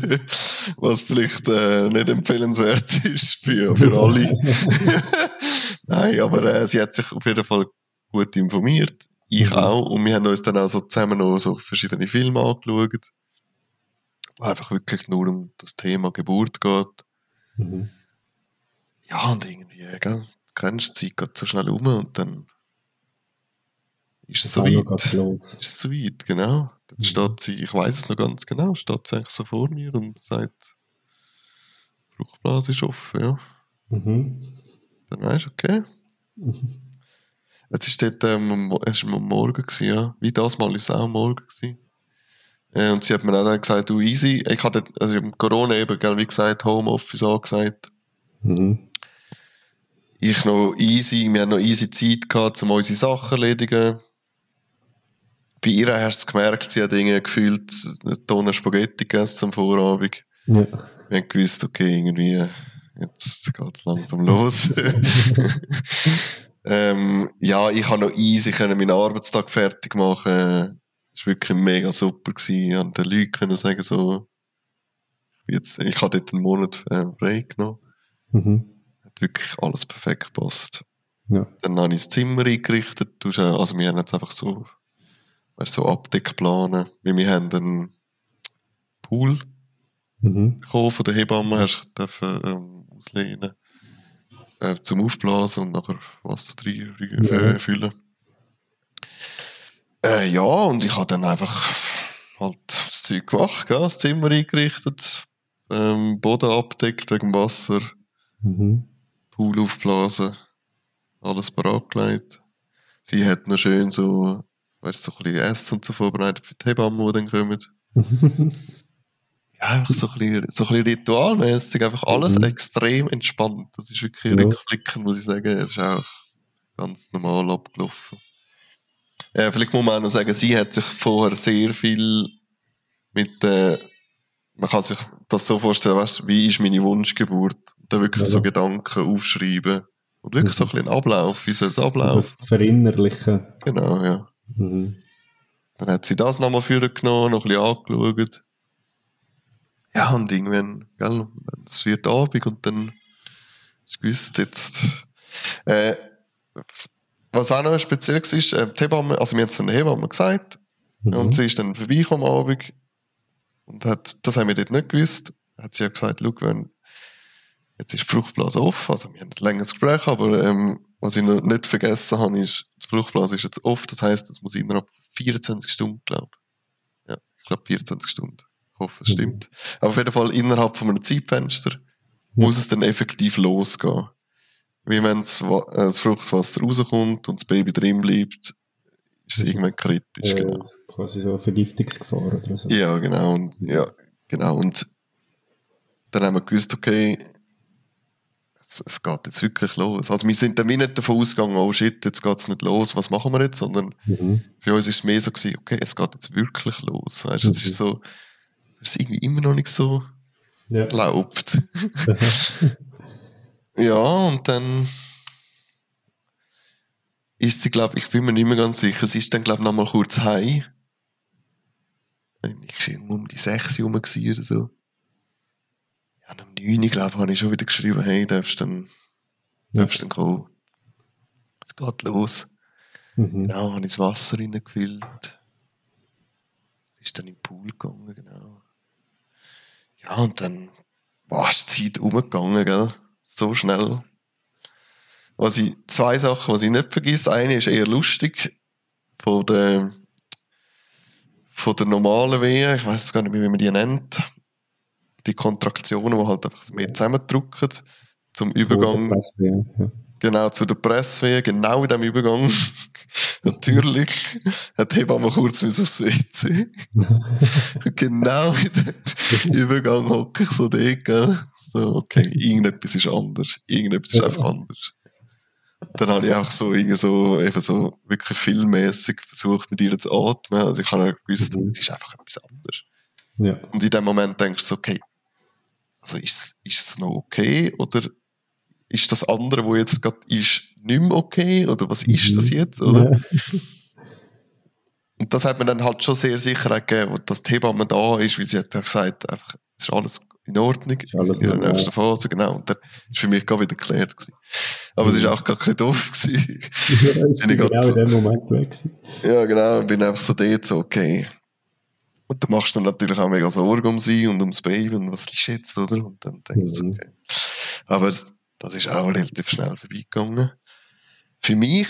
was vielleicht äh, nicht empfehlenswert ist für, für alle. Nein, aber äh, sie hat sich auf jeden Fall gut informiert. Ich
Mhm.
auch. Und wir haben uns dann auch so zusammen noch so verschiedene Filme angeschaut. Wo einfach wirklich nur um das Thema Geburt geht.
Mhm.
Ja, und irgendwie, gell, du kennst die Zeit geht so schnell um und dann ist es so weit.
los.
Ist es so weit, genau. Dann
Mhm.
steht sie, ich weiß es noch ganz genau, steht sie eigentlich so vor mir und sagt, Fruchtblase ist offen, ja.
Mhm.
Dann weisst du, okay. Es ist dort, ähm, am Mo- es war am Morgen, gewesen, ja. Wie das Mal ist es auch am Morgen gewesen. Äh, und sie hat mir auch dann gesagt, du easy. Ich hatte, also im Corona eben, gell, wie gesagt, Homeoffice angesagt.
Mhm.
Ich noch easy, wir haben noch easy Zeit gehabt, um unsere Sachen erledigen. Bei ihr hast du es gemerkt, sie hat irgendwie gefühlt eine Tonne Spaghetti gegessen am Vorabend.
Ja.
Wir haben gewusst, okay, irgendwie, jetzt geht es langsam los. ähm, ja, ich habe noch easy können meinen Arbeitstag fertig machen. Das war wirklich mega super. Gewesen. Ich konnte den Leuten können sagen, so, jetzt, ich habe dort einen Monat äh, frei genommen.
Mhm.
Hat wirklich alles perfekt gepasst.
Ja.
Dann habe ich das Zimmer eingerichtet. Also wir haben jetzt einfach so, weißt, so Abdeckplanen. Weil wir haben einen Pool
Mhm.
bekommen von der Hebamme, hast du ähm, auslehnen. Äh, zum Aufblasen und nachher Wasser rein, rein
Ja.
äh, füllen. Äh, ja, und ich habe dann einfach halt das Zeug gemacht, gell? das Zimmer eingerichtet, ähm, Boden abdeckt wegen Wasser,
Mhm.
Pool aufblasen, alles bereitgelegt. Sie hat noch schön so, weißt du, so ein bisschen Essen und so vorbereitet für die Hebammen, die dann kommen. Ja, einfach so ein bisschen, so ein bisschen ritualmäßig, einfach alles
Mhm.
extrem entspannt. Das ist wirklich
Ja.
rückblickend, muss ich sagen. Es ist auch ganz normal abgelaufen. Äh, vielleicht muss man auch noch sagen, sie hat sich vorher sehr viel mit, äh, man kann sich das so vorstellen, weißt, wie ist meine Wunschgeburt? Da wirklich
Ja.
so Gedanken aufschreiben. Und wirklich so ein bisschen Ablauf, wie soll es ablaufen?
Das Verinnerlichen.
Genau, ja.
Mhm.
Dann hat sie das nochmal für genommen, noch ein bisschen angeschaut. Ja, und irgendwann, gell, es wird Abend und dann ist gewusst, jetzt, äh, was auch noch speziell war, ist, äh, die Hebamme, also wir haben es der Hebamme gesagt,
Mhm.
und sie ist dann vorbeigekommen am Abend und hat, das haben wir dort nicht gewusst, hat sie ja gesagt, schau, wenn, jetzt ist die Fruchtblase offen, also wir haben ein längeres Gespräch, aber ähm, was ich noch nicht vergessen habe, ist, die Fruchtblase ist jetzt offen, das heisst, es muss innerhalb von 24 Stunden, glaube ich. Ja, ich glaube 24 Stunden. Ich hoffe, es
Mhm.
stimmt. Aber auf jeden Fall innerhalb von einem Zeitfenster muss es dann effektiv losgehen. Wie wenn das, äh, das Fruchtwasser rauskommt und das Baby drin bleibt, ist es irgendwann kritisch,
Äh,
genau.
Quasi so eine Vergiftungsgefahr oder so.
Ja, genau. Und, ja, genau. Und dann haben wir gewusst, okay, es, es geht jetzt wirklich los. Also wir sind dann wie nicht davon ausgegangen, oh shit, jetzt geht's nicht los, was machen wir jetzt? Sondern
Mhm.
für uns ist es mehr so gewesen, okay, es geht jetzt wirklich los. Weißt, du, es
Mhm.
ist so, es ist irgendwie immer noch nicht so
Ja.
erlaubt. ja, und dann ist sie, glaube ich, bin mir nicht mehr ganz sicher, sie ist dann, glaube ich, nochmal kurz heim. Ich war um die 6 Uhr oder so. Ja, um 9 Uhr, glaube habe ich schon wieder geschrieben, hey, darfst du dann,
Ja.
darfst dann kommen. Es geht los.
Mhm.
Genau, habe ich das Wasser reingefüllt. Es ist dann in den Pool gegangen, genau. Ja, und dann war die Zeit umgegangen, gell? So schnell. Was ich, zwei Sachen, was ich nicht vergesse. Eine ist eher lustig. Von der, von der normalen Wehe. Ich weiß jetzt gar nicht mehr, wie man die nennt. Die Kontraktionen, die halt einfach mehr zusammendrücken, zum Übergang.
Ja.
Genau, zu der Presswehe, genau in dem Übergang. Natürlich hat die Hebamme kurz aufs WC. genau in dem Übergang hocke ich so dort, gell? So, okay, irgendetwas ist anders. Irgendetwas ist einfach anders. Dann habe ich auch so, irgendwie so, eben so, wirklich filmmäßig versucht, mit ihr zu atmen. Und ich habe auch gewusst,
Mhm.
es ist einfach etwas anderes.
Ja.
Und in dem Moment denkst du okay, also ist, ist es noch okay? Oder ist das andere, wo jetzt gerade ist, nicht mehr okay? Oder was ist das jetzt? Oder?
Ja.
Und das hat mir dann halt schon sehr Sicherheit gegeben, dass die Hebamme da ist, weil sie hat gesagt, einfach, es ist alles in Ordnung,
Ist alles
in der
normal.
nächsten Phase, genau. Und dann ist für mich gar wieder geklärt gewesen. Aber es ist auch gar kein doof gewesen.
Ja,
Bin ich
genau
so-
in dem Moment weg. gewesen.
Ja, genau, und bin einfach so dort so, okay. Und du machst dann natürlich auch mega Sorgen um sie und ums Baby und was ist jetzt, oder? Und dann denkst du,
Mhm.
okay. Aber das ist auch relativ schnell vorbeigegangen. Für mich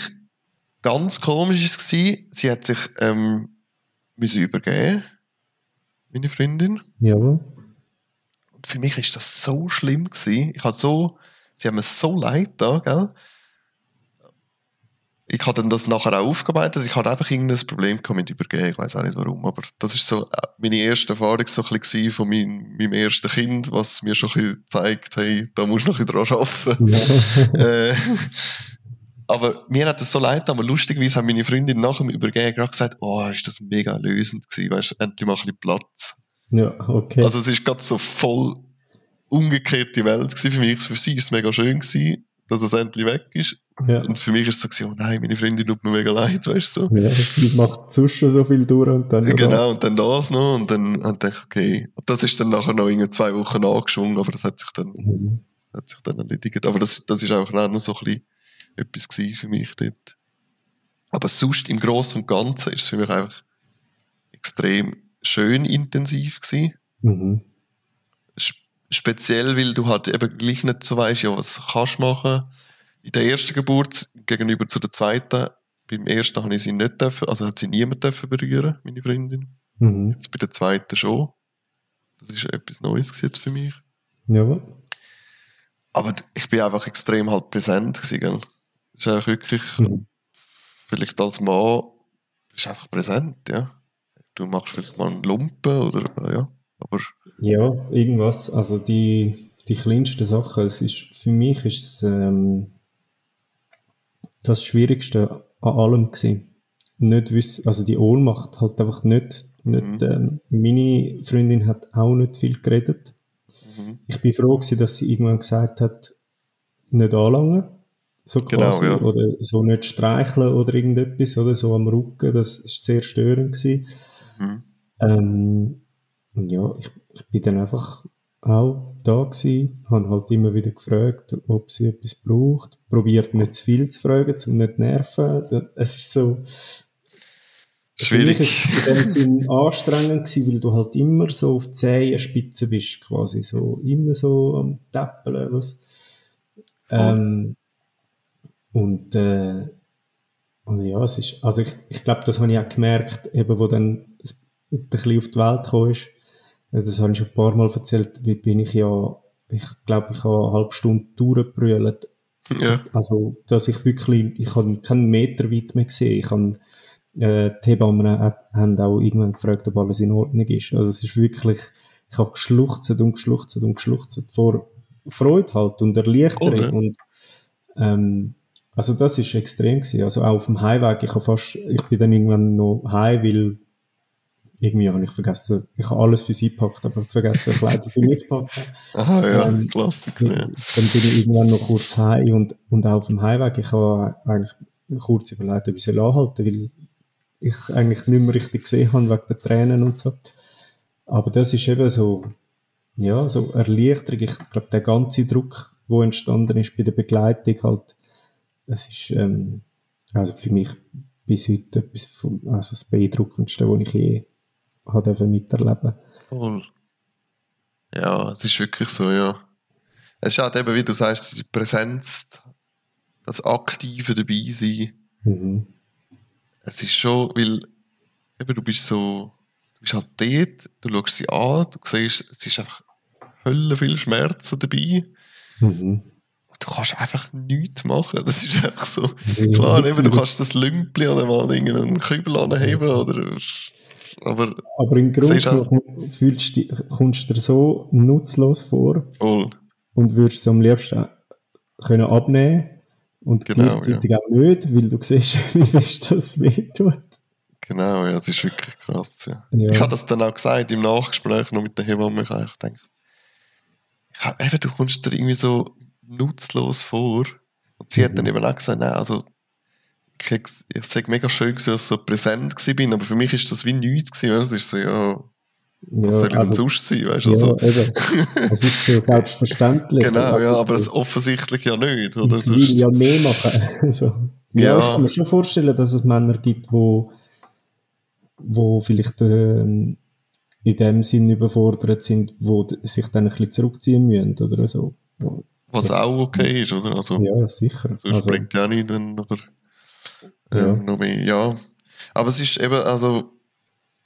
ganz komisch ist es sie hat sich ähm, müssen übergeben, meine Freundin.
Jawohl.
Und für mich ist das so schlimm gewesen. Ich hatte so, sie haben mir so leid da, gell? Ich habe dann das nachher auch aufgearbeitet. Ich hatte einfach irgendein Problem mit Übergehen. Ich weiß auch nicht warum. Aber das ist so äh, meine erste Erfahrung so ein bisschen von meinem, meinem ersten Kind, was mir schon ein bisschen zeigt, hey, da musst du noch ein bisschen dran arbeiten. Äh, aber mir hat das so leid, aber lustigerweise haben meine Freundin nach dem Übergehen gerade gesagt, oh, ist das mega lösend gewesen, weißt du, endlich mal ein bisschen Platz.
ja, okay.
Also es ist gerade so voll umgekehrte Welt gewesen für mich. Für sie ist es mega schön gewesen, dass es endlich weg ist.
Ja.
Und für mich ist es so oh nein, meine Freundin tut mir mega leid, weißt du so.
Ja, sie macht sonst schon so viel durch und dann noch
Genau, und dann das noch, und dann und ich, okay. Und das ist dann nachher noch in zwei Wochen angeschwungen, aber das hat sich dann,
da. Mhm.
hat sich dann erledigt. Aber das, das ist auch noch so ein bisschen etwas für mich dort. Aber sonst im Großen und Ganzen ist es für mich einfach extrem schön intensiv gewesen.
Mhm.
Sp- Speziell, weil du halt eben gleich nicht so weißt, ja, was kannst du machen. In der ersten Geburt gegenüber zu der zweiten, beim ersten habe ich sie nicht dürfen, also hat sie niemand dürfen berühren, meine Freundin.
Mhm.
Jetzt bei der zweiten schon. Das ist etwas Neues jetzt für mich.
Jawohl.
Aber ich bin einfach extrem halt präsent gewesen, gell? Das ist einfach wirklich,
Mhm.
vielleicht als Mann, bist einfach präsent, ja. Du machst vielleicht mal einen Lumpen oder, äh, ja. Aber,
Ja, irgendwas, also die, die kleinsten Sachen, es ist, für mich ist es, ähm, das Schwierigste an allem gewesen. Nicht wissen, also die Ohnmacht halt einfach nicht, nicht, ähm, meine Freundin hat auch nicht viel geredet.
mhm.
Ich bin froh gewesen, dass sie irgendwann gesagt hat, nicht anlangen. So
Genau,
quasi,
ja.
oder so nicht streicheln oder irgendetwas, oder so am Rücken, das ist sehr störend gewesen.
Mhm.
Ähm, ja, ich, ich bin dann einfach auch da gewesen, habe halt immer wieder gefragt, ob sie etwas braucht, probiert nicht zu viel zu fragen, um nicht zu nerven. Es ist so,
schwierig.
ist in dem Sinn anstrengend gewesen, weil du halt immer so auf Zehenspitze bist, quasi so, immer so am Täppeln, was. Ähm, und, äh, und ja, es ist, also ich, ich glaube, das habe ich auch gemerkt, eben, wo dann ein bisschen auf die Welt gekommen ist. Das habe ich schon ein paar Mal erzählt, wie bin ich ja, ich glaube, ich habe eine halbe Stunde durchgebrüllt.
Ja.
Also, dass ich wirklich, ich habe keinen Meter weit mehr gesehen. Ich habe, äh, die Hebammen haben auch irgendwann gefragt, ob alles in Ordnung ist. Also, es ist wirklich, ich habe geschluchzt und geschluchzt und geschluchzt vor Freude halt und Erleichterung
Okay.
und, ähm, also das ist extrem gewesen. Also auch auf dem Heimweg, ich habe fast, ich bin dann irgendwann noch heim, weil irgendwie habe ich vergessen, ich habe alles für sie gepackt, aber vergessen, Kleider für mich packen.
Aha, ja,
Ähm,
Klassiker, ja.
Dann bin ich irgendwann noch kurz heim und, und auch auf dem Heimweg, ich habe eigentlich kurz überlegt, ob ich soll anhalten weil ich eigentlich nicht mehr richtig gesehen habe wegen der Tränen und so. Aber das ist eben so, ja, so Erleichterung. Ich glaube, der ganze Druck, der entstanden ist bei der Begleitung, halt, es ist, ähm, also für mich bis heute etwas vom, also das beeindruckendste, was ich je habe miterleben.
Voll. Ja, es ist wirklich so, ja. Es ist halt eben, wie du sagst, die Präsenz, das aktive Dabeisein.
Mhm.
Es ist schon, weil eben, du bist so, du bist halt dort, du schaust sie an, du siehst, es ist einfach Hölle viel Schmerzen dabei.
Mhm.
Du kannst einfach nichts machen. Das ist einfach so. Klar, eben, du kannst das Lümpli oder mal irgendeinen Kübel anheben oder, aber
Aber im Grunde fühlst du, dich- kommst du dir so nutzlos vor
voll.
und würdest es am liebsten können abnehmen und
Genau,
gleichzeitig auch nicht, weil du siehst, wie fest das wehtut.
Genau, ja, das ist wirklich krass, ja.
Ja.
Ich habe das dann auch gesagt im Nachgespräch noch mit der Hebamme. Ich habe eigentlich gedacht, ich habe, eben, du kommst dir irgendwie so nutzlos vor. Und sie hat dann eben auch gesagt, nein, also, ich, sage mega schön, gewesen, dass ich so präsent bin, aber für mich ist das wie nichts gewesen. Es ist so, ja, was
Ja,
soll ich denn
also,
sonst sein, weißt
ja,
Also.
Es ist so selbstverständlich.
genau, ja, aber
es
das offensichtlich ja nicht, oder?
Ich will
Sonst,
ja mehr machen. so. ja, ich kann mir schon vorstellen, dass es Männer gibt, wo, wo vielleicht ähm, in dem Sinn überfordert sind, wo sich dann ein bisschen zurückziehen müssen oder so.
was auch okay ist, oder? Also,
Ja, sicher.
Das
Also,
bringt ja nicht, wenn nachher
Ja.
ähm, noch mehr, ja. Aber es ist eben, also,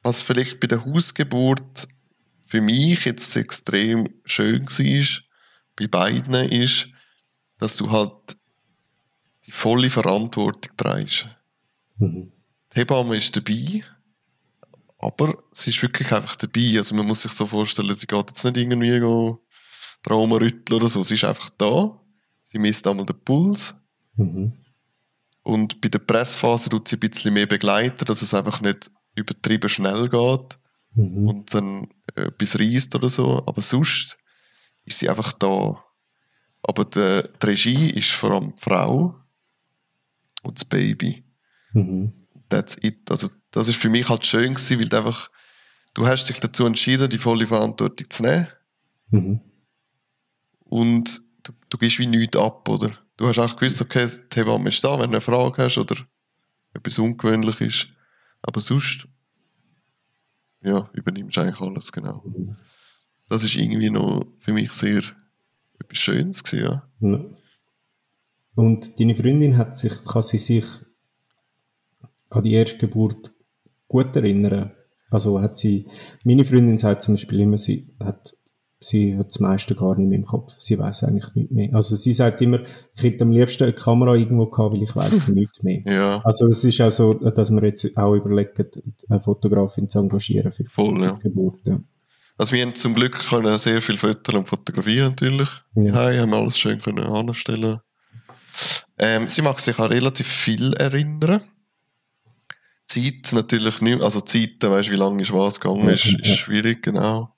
was vielleicht bei der Hausgeburt für mich jetzt extrem schön war, bei beiden, ist, dass du halt die volle Verantwortung trägst.
mhm.
Die Hebamme ist dabei, aber sie ist wirklich einfach dabei. Also man muss sich so vorstellen, sie geht jetzt nicht irgendwie go Traum rütteln oder so. Sie ist einfach da. Sie misst einmal den Puls.
Mhm.
Und bei der Pressphase tut sie ein bisschen mehr begleiten, dass es einfach nicht übertrieben schnell geht
Mhm.
und dann äh, etwas reißt oder so. Aber sonst ist sie einfach da. Aber die, die Regie ist vor allem die Frau und das Baby.
Mhm.
That's it. Also, das ist für mich halt schön gewesen, weil du einfach, du hast dich dazu entschieden, die volle Verantwortung zu nehmen.
Mhm.
Und du, du gibst wie nichts ab, oder? Du hast auch gewusst, okay, die Hebamme ist da, wenn du eine Frage hast oder etwas ungewöhnlich ist. Aber sonst, ja, übernimmst du eigentlich alles, genau. Das ist irgendwie noch für mich sehr etwas Schönes gewesen, ja.
Und deine Freundin hat sich, kann sie sich an die erste Geburt gut erinnern? Also hat sie, meine Freundin sagt zum Beispiel immer, sie hat, sie hat das meiste gar nicht mehr im Kopf. Sie weiß eigentlich nicht mehr. Also sie sagt immer, ich hätte am liebsten eine Kamera irgendwo gehabt, weil ich weiß nicht mehr.
Ja,
Also es ist auch so, dass wir jetzt auch überlegen, eine Fotografin zu engagieren für,
Voll,
für
ja.
die Geburt. Ja.
Also wir haben zum Glück können sehr viel Fotos und fotografieren natürlich.
Ja.
Ja. haben alles schön können anstellen. Ähm, sie mag sich auch relativ viel erinnern. Zeit natürlich nicht, also Zeiten, weißt du, wie lange ist was gegangen, ist, ist schwierig, genau.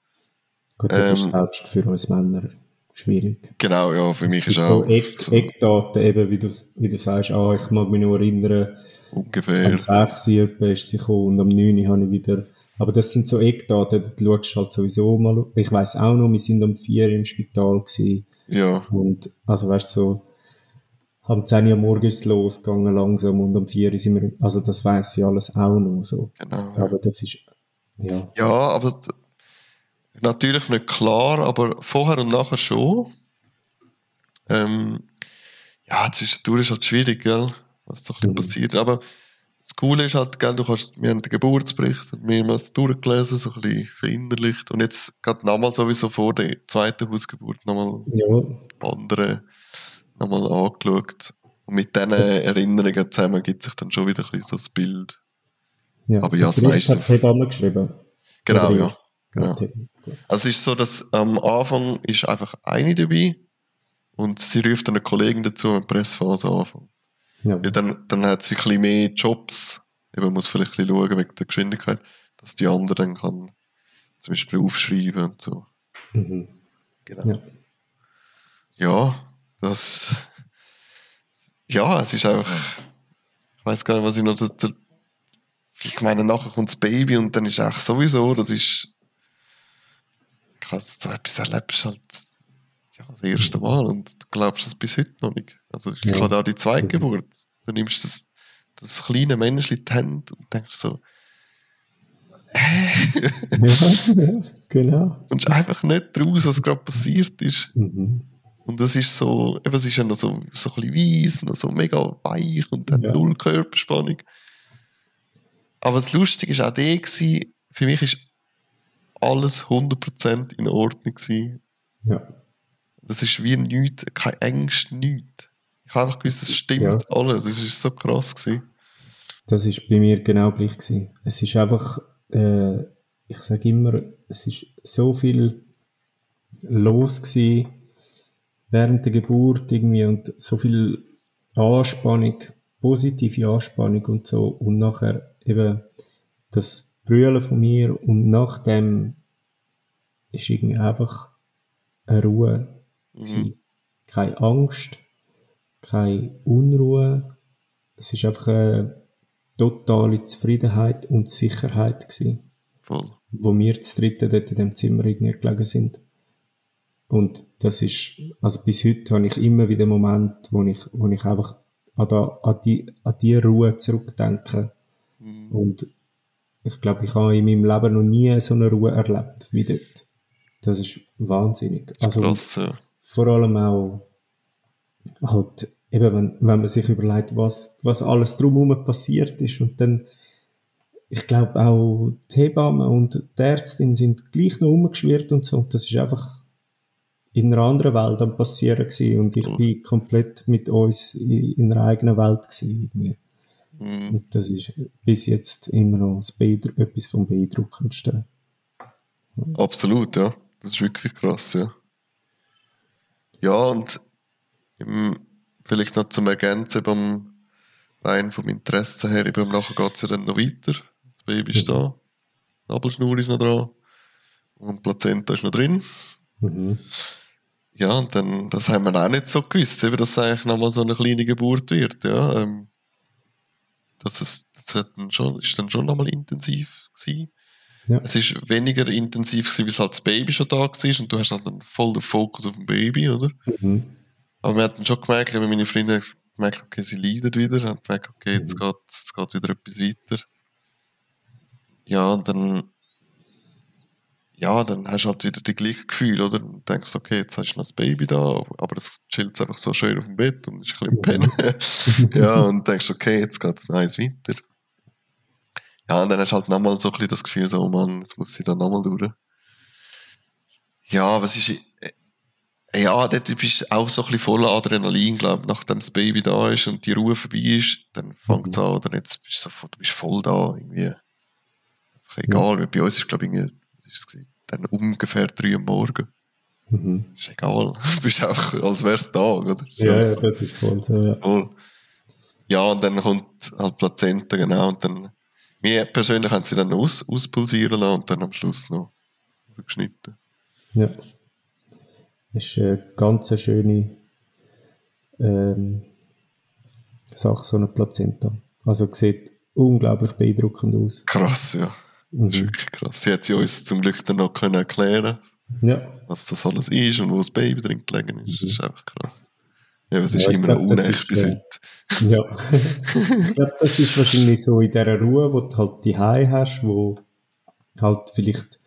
Gut, das ist
Ähm,
selbst für uns Männer schwierig.
Genau, ja, für mich ist auch so
Eckdaten, eben, wie du, wie du sagst, ah, ich mag mich nur erinnern,
ungefähr.
am 6 Uhr ist sie gekommen und am 9 Uhr habe ich wieder, aber das sind so Eckdaten, du schaust halt sowieso mal, ich weiß auch noch, wir sind um 4 Uhr im Spital gewesen
Ja,
und, also weißt du, so, am 10 Uhr am Morgen ist es losgegangen langsam und um 4 Uhr sind wir, also das weiß sie alles auch noch, so.
genau.
Aber das ist, ja,
Ja, aber natürlich nicht klar, aber vorher und nachher schon. Ähm, ja, zwischendurch ist halt schwierig, gell, was bisschen
Mhm.
passiert. Aber das Coole ist halt, gell, du kannst, wir haben den Geburtsbericht mehrmals durchgelesen, so ein bisschen verinnerlicht. Und jetzt gerade nochmal sowieso vor der zweiten Hausgeburt nochmal
ja,
andere nochmal angeschaut. Und mit diesen Erinnerungen zusammen gibt sich dann schon wieder ein bisschen so das Bild.
ja.
Aber ja, das meiste-
hat Hebamme geschrieben.
Genau,
Oder-
ja. Genau.
gut.
Also es ist so, dass am Anfang ist einfach eine dabei und sie ruft dann einen Kollegen dazu, die Pressphase anfängt.
Ja,
Ja, dann, dann hat sie ein bisschen mehr Jobs. Eben muss vielleicht ein bisschen schauen wegen der Geschwindigkeit, dass die andere dann kann zum Beispiel aufschreiben und so.
mhm.
Genau.
ja.
Ja, das. Ja, es ist einfach. Ich weiß gar nicht, was ich noch. Ich meine, nachher kommt das Baby und dann ist auch sowieso, das ist. Krass, so etwas erlebst halt ja, das erste Mal und du glaubst es bis heute noch nicht. Also, ich
Ja.
hatte auch die zweite Geburt. Du nimmst das, das kleine Menschli in die Hand und denkst so,
ja, ja, genau.
kommst einfach nicht raus, was gerade passiert ist.
Mhm.
Und es ist so, eben, es ist ja noch so, so ein bisschen weiss, noch so mega weich und hat
Ja.
null Körperspannung. Aber das Lustige war auch der, gewesen, für mich ist alles 100% in Ordnung gewesen.
Ja.
Das ist wie nichts, kein Ängste, nichts. Ich habe einfach gewusst, es stimmt
Ja.
alles. Es ist so krass gewesen.
Das ist bei mir genau gleich gewesen. Es ist einfach, äh, ich sage immer, es ist so viel los gewesen während der Geburt irgendwie und so viel Anspannung, positive Anspannung und so und nachher eben das Brüllen von mir und nach dem ist irgendwie einfach eine Ruhe gewesen. Keine Angst, keine Unruhe. Es ist einfach eine totale Zufriedenheit und Sicherheit gewesen,
Voll.
wo wir zu dritten dort in dem Zimmer irgendwie gelegen sind. Und das ist, also bis heute habe ich immer wieder Momente, wo ich, wo ich einfach an, da, an, die, an die Ruhe zurückdenke. Und ich glaube, ich habe in meinem Leben noch nie so eine Ruhe erlebt wie dort. Das ist wahnsinnig. Also,
Krass, ja.
vor allem auch halt eben, wenn, wenn man sich überlegt, was, was alles drumherum passiert ist und dann ich glaube auch die Hebammen und die Ärztin sind gleich noch umgeschwirrt und so und das ist einfach in einer anderen Welt am passieren gewesen und ich bin komplett mit uns in, in einer eigenen Welt gewesen irgendwie. Und das ist bis jetzt immer noch das etwas vom Beeindruckendsten.
Absolut, ja. Das ist wirklich krass, ja. Ja, und im, vielleicht noch zum Ergänzen beim rein vom Interesse her, eben nachher geht es ja dann noch weiter. Das Baby ist da, Nabelschnur ist noch dran und Plazenta ist noch drin.
Mhm.
Ja, und dann, das haben wir auch nicht so gewusst, eben, dass es eigentlich nochmal so eine kleine Geburt wird, ja. Ähm, das ist, das hat dann schon, ist dann schon nochmal intensiv gewesen.
Ja.
Es ist weniger intensiv gewesen, bis halt das Baby schon da war und du hast halt dann voll den Fokus auf dem Baby, oder?
Mhm.
Aber wir hatten schon gemerkt, eben meine Freunde gemerkt, okay, sie leidet wieder, haben gemerkt, okay, jetzt geht, jetzt geht wieder etwas weiter. Ja, und dann, ja, dann hast du halt wieder die gleichen Gefühle, oder? Und denkst, okay, jetzt hast du noch das Baby da, aber es chillt einfach so schön auf dem Bett und ist ein bisschen Pennen. ja, und denkst, okay, jetzt geht's nice weiter. Ja, und dann hast du halt nochmal so ein bisschen das Gefühl, so, oh Mann, jetzt muss sie da nochmal durch. Ja, was ist, äh, ja, dort bist du auch so ein bisschen voller Adrenalin, glaube ich, nachdem das Baby da ist und die Ruhe vorbei ist, dann fängt es an, oder jetzt bist du, so, du bist voll da, irgendwie. Einfach egal, weil bei uns ist, glaube ich, irgendwie, was ist es gewesen? Dann ungefähr drei am Morgen.
Mhm.
Ist egal. Du bist einfach, als wär's Tag, oder?
Ja, ja,
so.
das ist voll so, ja.
Voll. Ja, und dann kommt halt Plazenta, genau, und dann, mir persönlich haben sie dann aus, auspulsieren lassen und dann am Schluss noch geschnitten.
Ja. Das ist eine ganz schöne ähm, Sache, so eine Plazenta. Also sieht unglaublich beeindruckend aus.
Krass, ja. Das ist wirklich krass. Sie hat sie uns zum Glück dann noch können erklären
Ja,
was das alles ist und wo das Baby drin gelegen ist. Das ist einfach krass. Ja, es ist
Ja,
immer
glaub,
noch unecht bis
äh,
heute.
ja. ich glaube, das ist wahrscheinlich so in dieser Ruhe, wo du halt die hast, wo halt vielleicht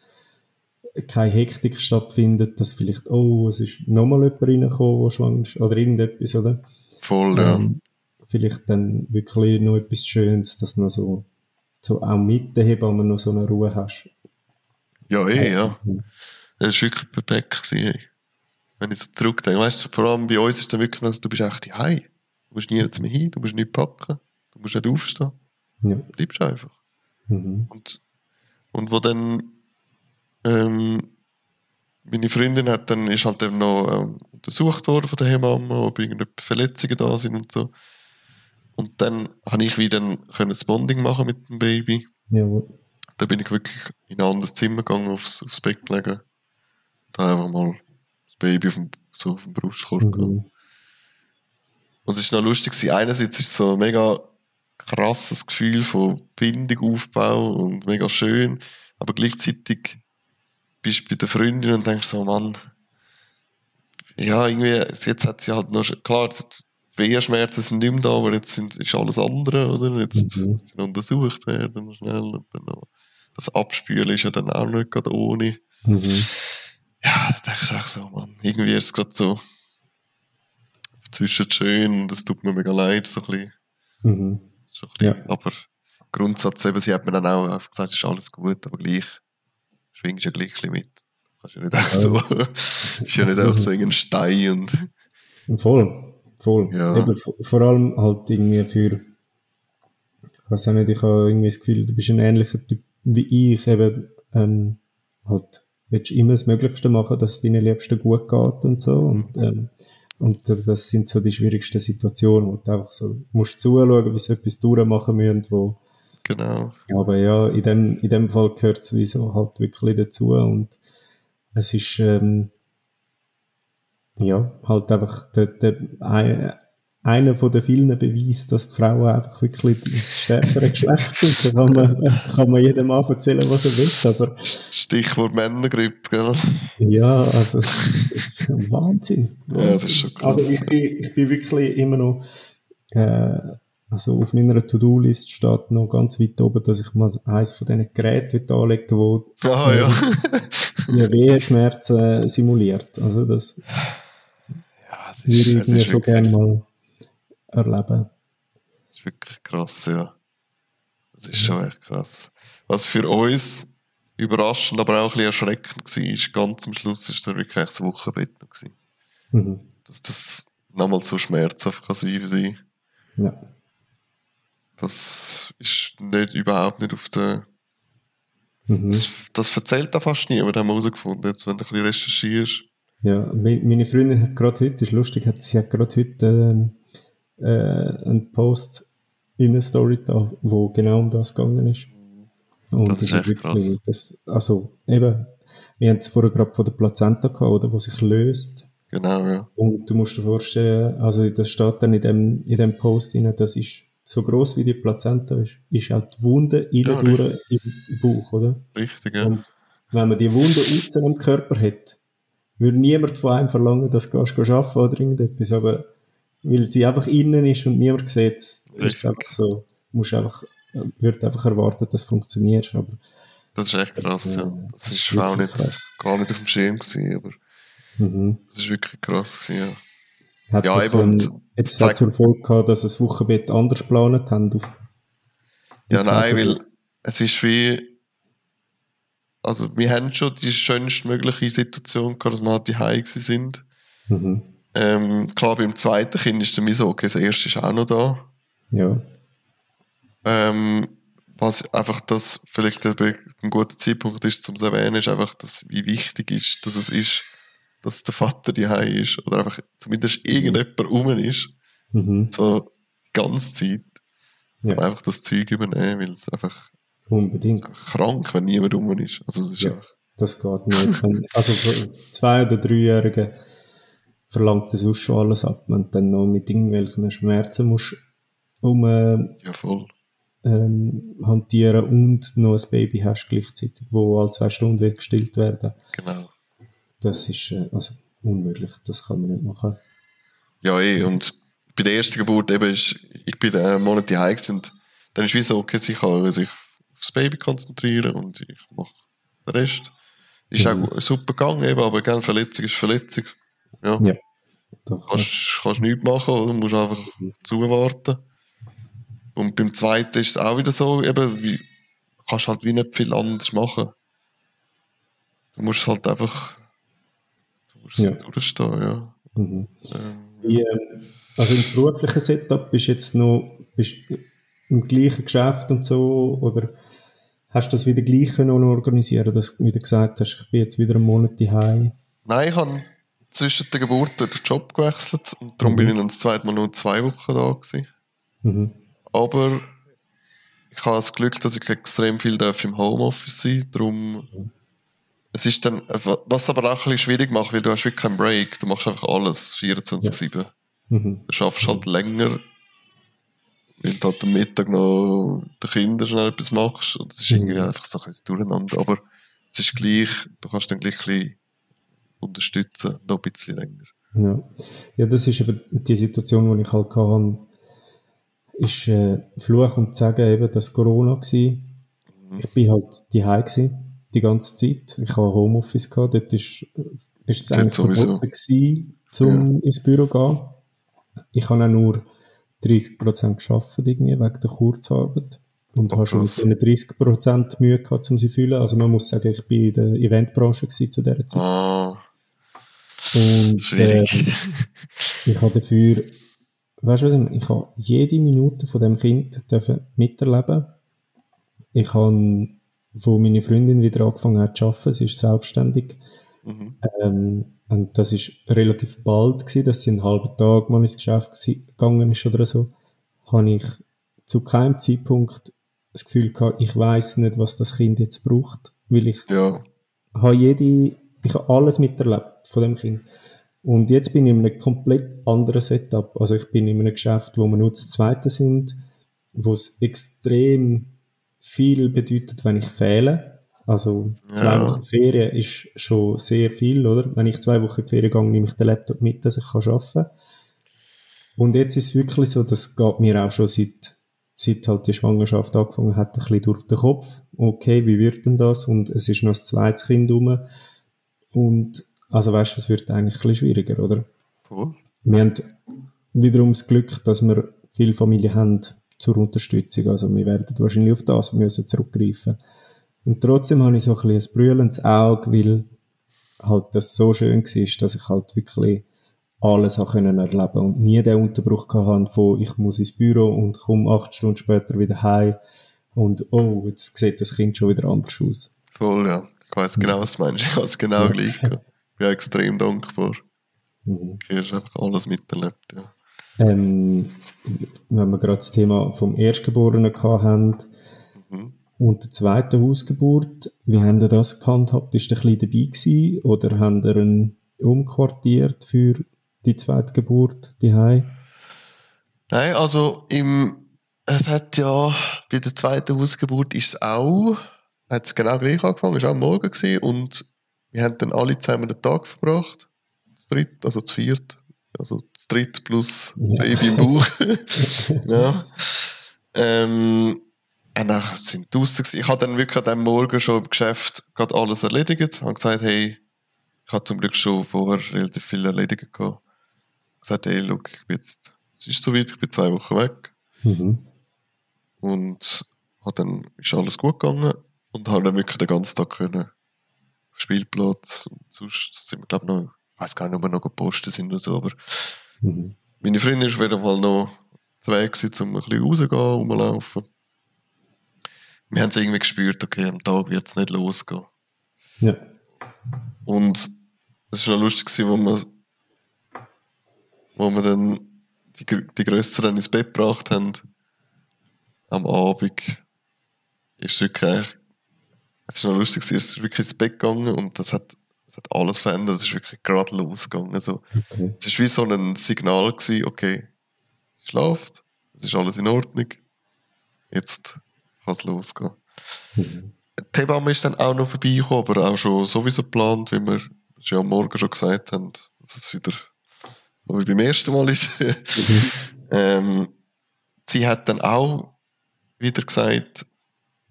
keine Hektik stattfindet, dass vielleicht, oh, es ist nochmal jemand reingekommen, der schwanger ist, oder irgendetwas, oder?
Voll, ja.
Ähm, vielleicht dann wirklich noch etwas Schönes, dass noch so, so auch mit der Hebamme noch so eine Ruhe hast.
Ja, eh, ja. Das war wirklich perfekt. Gewesen, ey. Wenn ich so zurückdenke. Weißt du, vor allem bei uns ist dann wirklich noch, so, du bist echt daheim. Du musst nirgends mehr hin, du musst nicht packen, du musst nicht aufstehen.
Ja.
Du bleibst einfach.
Mhm.
Und, und wo dann ähm, meine Freundin hat dann, ist halt eben noch ähm, untersucht worden von der Hebamme, ob irgendwelche Verletzungen da sind und so. Und dann habe ich wieder können das Bonding machen mit dem Baby.
Jawohl.
Da bin ich wirklich in ein anderes Zimmer gegangen, aufs, aufs Bett gelegen. Und habe einfach mal das Baby auf dem, so auf dem Brustkorb gehabt.
Mhm.
Und es war noch lustig, gewesen. einerseits ist es so ein mega krasses Gefühl von Bindung, Aufbau und mega schön, aber gleichzeitig bist du bei der Freundin und denkst so, Mann, ja, irgendwie, jetzt hat sie halt noch, klar, die Wehenschmerzen sind nicht mehr da, aber jetzt sind, ist alles andere, oder? Jetzt
Mhm.
muss sie noch untersucht werden, schnell, und dann noch, das Abspülen ist ja dann auch nicht gerade ohne.
Mhm.
Ja, da denkst du auch so, Mann, irgendwie ist es gerade so zwischen schön und es tut mir mega leid, so ein bisschen.
Mhm.
So ein bisschen.
Ja.
Aber Grundsatz eben, sie hat mir dann auch einfach gesagt, es ist alles gut, aber gleich schwingst du ja gleich ein bisschen mit. Kannst ja nicht auch so, ist ja nicht auch so irgendein Stein und.
Voll, voll.
Ja.
Eben, vor- allem halt irgendwie für, ich weiß auch nicht, ich habe irgendwie das Gefühl, du bist ein ähnlicher Typ wie ich, eben, ähm, halt, willst immer das Möglichste machen, dass es deinen Liebsten gut geht und so, und, ähm, und das sind so die schwierigsten Situationen, wo du einfach so musst zuschauen, wie sie etwas durchmachen müssen, wo,
Genau.
aber ja, in dem, in dem Fall gehört es wie so halt wirklich dazu und es ist, ähm, ja, halt einfach der, der, ein, einer von den vielen Beweisen, dass Frauen einfach wirklich das stärkere Geschlecht sind. Da kann man, kann man jedem Mann erzählen, was er will, aber
Stichwort Männergrippe, gell?
ja, also, das ist schon Wahnsinn.
Ja, das ist schon krass.
Also, ich bin, ich bin wirklich immer noch, äh, also auf meiner To-Do-List steht noch ganz weit oben, dass ich mal eins von diesen Geräten will anlegen wo
Ah, ja.
die Wehenschmerzen simuliert. Also, das
es
würde
ist,
ich schon
wirklich,
gerne mal erleben.
es ist wirklich krass, ja. Das ist schon echt krass. Was für uns überraschend, aber auch ein bisschen erschreckend war, ist ganz am Schluss ist da wirklich das Wochenbett noch gewesen.
Mhm.
Dass das nochmal so schmerzhaft kann sein sie.
Ja.
Das ist nicht, überhaupt nicht auf der,
Mhm.
das, das erzählt da fast niemand, haben wir herausgefunden, jetzt, wenn du ein bisschen recherchierst.
Ja, me- meine Freundin hat gerade heute, ist lustig, hat, sie hat gerade heute ähm, äh, einen Post in eine Story da, wo genau um das gegangen ist. Und
Das ist echt krass.
Das, also eben, wir haben es vorher gerade von der Plazenta gehabt, oder, wo sich löst.
Genau, ja.
Und du musst dir vorstellen, also das steht dann in dem, in dem Post rein, das ist so groß wie die Plazenta ist, ist auch die Wunde innen durch im Bauch, oder?
Richtig, ja.
Und wenn man die Wunde außen am Körper hat, würde niemand von einem verlangen, dass du gehst, gehst arbeiten oder irgendetwas, aber weil sie einfach innen ist und niemand sieht es, ist es einfach so, musst einfach, wird einfach erwartet, dass es funktioniert, aber
Das ist echt krass,
Das, äh,
ja. Das ist auch nicht,
krass.
gar nicht auf dem Schirm gewesen, aber
mhm.
das ist wirklich krass gewesen, ja.
hat
Ja,
das
eben,
ähm, jetzt
zeigt-
auch zur Folge gehabt, dass das Wochenbett anders geplant haben auf
Ja, nein,
zweite
weil
Woche.
es ist wie, also wir haben schon die schönstmögliche Situation gehabt, dass wir halt die sind.
Mhm.
Ähm, klar, beim zweiten Kind ist dann so, okay, das erste ist auch noch da.
Ja,
Ähm, was einfach das vielleicht ein guter Zeitpunkt ist, zum zu erwähnen, ist einfach, dass, wie wichtig ist, dass es ist, dass der Vater die ist oder einfach zumindest irgendjemand rum ist,
mhm.
so die ganze Zeit, um
Ja.
einfach das Zeug übernehmen, weil es einfach,
unbedingt.
krank, wenn niemand rum ist. Also es ist
Ja. Das geht nicht. Also für zwei- oder dreijährige verlangt das sonst schon alles ab. Wenn du dann noch mit irgendwelchen Schmerzen musst um äh,
ja voll.
ähm, hantieren und noch ein Baby hast gleichzeitig, wo alle zwei Stunden wird gestillt werden.
Genau.
Das ist äh, also unmöglich. Das kann man nicht machen.
Ja, eh. Und bei der ersten Geburt eben ist, ich bin einen Monat daheim und dann ist wie so, okay, sie kann sich aufs Baby konzentrieren und ich mache den Rest. Ist
Mhm.
auch super gegangen eben, aber gell, Verletzung ist Verletzung. Ja.
Ja. Doch,
Kannst, kannst nichts machen, oder? Du musst einfach zuwarten. Und beim zweiten ist es auch wieder so, eben, wie, kannst halt wie nicht viel anders machen. Du musst es halt einfach, du musst
Ja.
durchstehen, ja.
mhm.
Ähm,
Wie, ähm, also im beruflichen Setup bist du jetzt noch bist im gleichen Geschäft und so oder hast du das wieder gleich können organisieren, dass du wieder gesagt hast, ich bin jetzt wieder einen Monat daheim.
Nein, ich habe zwischen der Geburt den Job gewechselt und darum bin ich dann das zweite Mal nur zwei Wochen da gewesen.
Mhm.
Aber ich habe das Glück, dass ich extrem viel darf im Homeoffice sein Darum, es ist dann, was aber auch ein bisschen schwierig macht, weil du hast wirklich keinen Break. Du machst einfach alles 24-7.
Mhm.
Du schaffst halt länger, weil du halt am Mittag noch den Kindern schnell etwas machst. Und es ist irgendwie einfach so ein bisschen durcheinander. Aber es ist gleich, du kannst dann gleich ein bisschen unterstützen, noch ein bisschen länger.
Ja. ja, das ist eben die Situation, die ich halt hatte, ist äh, Fluch und Sagen eben das Corona gsi. Ich bin halt daheim gsi die ganze Zeit. Ich habe Homeoffice gehabt. Dort ist, ist es
Dort
eigentlich verboten gewesen, zum ins Büro zu gehen. Ich habe auch nur 30% geschafft irgendwie wegen der Kurzarbeit. und
Oh,
habe schon
krass.
diesen 30% Mühe gehabt, um sie zu fühlen. Also man muss sagen, ich bin in der Eventbranche gewesen zu dieser Zeit.
Ah,
Und äh, ich habe dafür, weißt du was, ich habe jede Minute von dem Kind dürfen miterleben. Ich habe, wo meine Freundin wieder angefangen hat zu arbeiten, sie ist selbstständig,
Mhm.
ähm, und das ist relativ bald gewesen, dass sie einen halben Tag mal ins Geschäft gegangen ist oder so, habe ich zu keinem Zeitpunkt das Gefühl gehabt, ich weiß nicht, was das Kind jetzt braucht, weil ich
Ja,
habe jede, ich habe alles miterlebt von dem Kind. Und jetzt bin ich in einem komplett anderen Setup. Also ich bin in einem Geschäft, wo wir nur das Zweite sind, wo es extrem viel bedeutet, wenn ich fehle. Also zwei
Ja.
Wochen Ferien ist schon sehr viel, oder? Wenn ich zwei Wochen in die Ferien gehe, nehme ich den Laptop mit, dass ich kann arbeiten kann. Und jetzt ist es wirklich so, das geht mir auch schon seit, seit halt die Schwangerschaft angefangen hat, ein bisschen durch den Kopf. Okay, wie wird denn das? Und es ist noch das zweite Kind rum. Und, also weißt du, es wird eigentlich ein bisschen schwieriger, oder?
voll.
Wir haben wiederum das Glück, dass wir viele Familien haben zur Unterstützung. Also wir werden wahrscheinlich auf das müssen zurückgreifen. Und trotzdem habe ich so ein bisschen ein brüllendes Auge, weil halt das so schön war, dass ich halt wirklich alles habe können erleben und nie den Unterbruch gehabt von ich muss ins Büro und komme acht Stunden später wieder heim und oh, jetzt sieht das Kind schon wieder anders aus.
Voll, ja. Ich weiß genau, was du meinst. Ich habe es genau gleich gehabt. Ich bin extrem dankbar.
Mhm.
Du hast einfach alles miterlebt, ja.
Ähm, wenn wir gerade das Thema vom Erstgeborenen gehabt haben
Mhm.
Und der zweiten Hausgeburt, wie haben ihr das gehandhabt? Ist ihr ein bisschen dabei gewesen oder haben ihr ihn umquartiert für die zweite Geburt daheim?
Nein, also im, es hat ja, bei der zweiten Hausgeburt ist es auch, hat es genau gleich angefangen, es war auch am Morgen gewesen und wir haben dann alle zusammen den Tag verbracht. Das dritt, also das viert, also das dritt plus
Ja.
Baby im Bauch. ja. Ähm, und dann sind gewesen. Ich habe dann wirklich an dem Morgen schon im Geschäft gerade alles erledigt. habe gesagt, hey, ich habe zum Glück schon vorher relativ viel erledigt gehabt. gesagt, hey, look, ich bin jetzt, es ist soweit, ich bin zwei Wochen weg.
Mhm.
Und hat dann ist alles gut gegangen und habe dann wirklich den ganzen Tag können Spielplatz. Und sonst sind wir, glaube noch, ich weiß gar nicht, ob wir noch gepostet sind oder so, aber
Mhm.
meine Freundin ist auf jeden Fall noch zu Weg um ein bisschen rauszugehen, rumlaufen. Wir haben es irgendwie gespürt, okay, am Tag wird es nicht losgehen.
Ja.
Und es war noch lustig, gewesen, wo wir, wo wir dann die, die Größeren ins Bett gebracht haben. Am Abend ist es wirklich, es ist noch lustig, gewesen, es ist wirklich ins Bett gegangen und das hat, das hat alles verändert. Es ist wirklich gerade losgegangen. Also,
Okay.
es war wie so ein Signal, gewesen, okay, sie schlaft, es ist alles in Ordnung, jetzt kann es losgehen.
Mhm.
Die Hebamme ist dann auch noch vorbeigekommen, aber auch schon sowieso geplant, wie wir schon am Morgen schon gesagt haben, dass es wieder wie beim ersten Mal ist. ähm, sie hat dann auch wieder gesagt,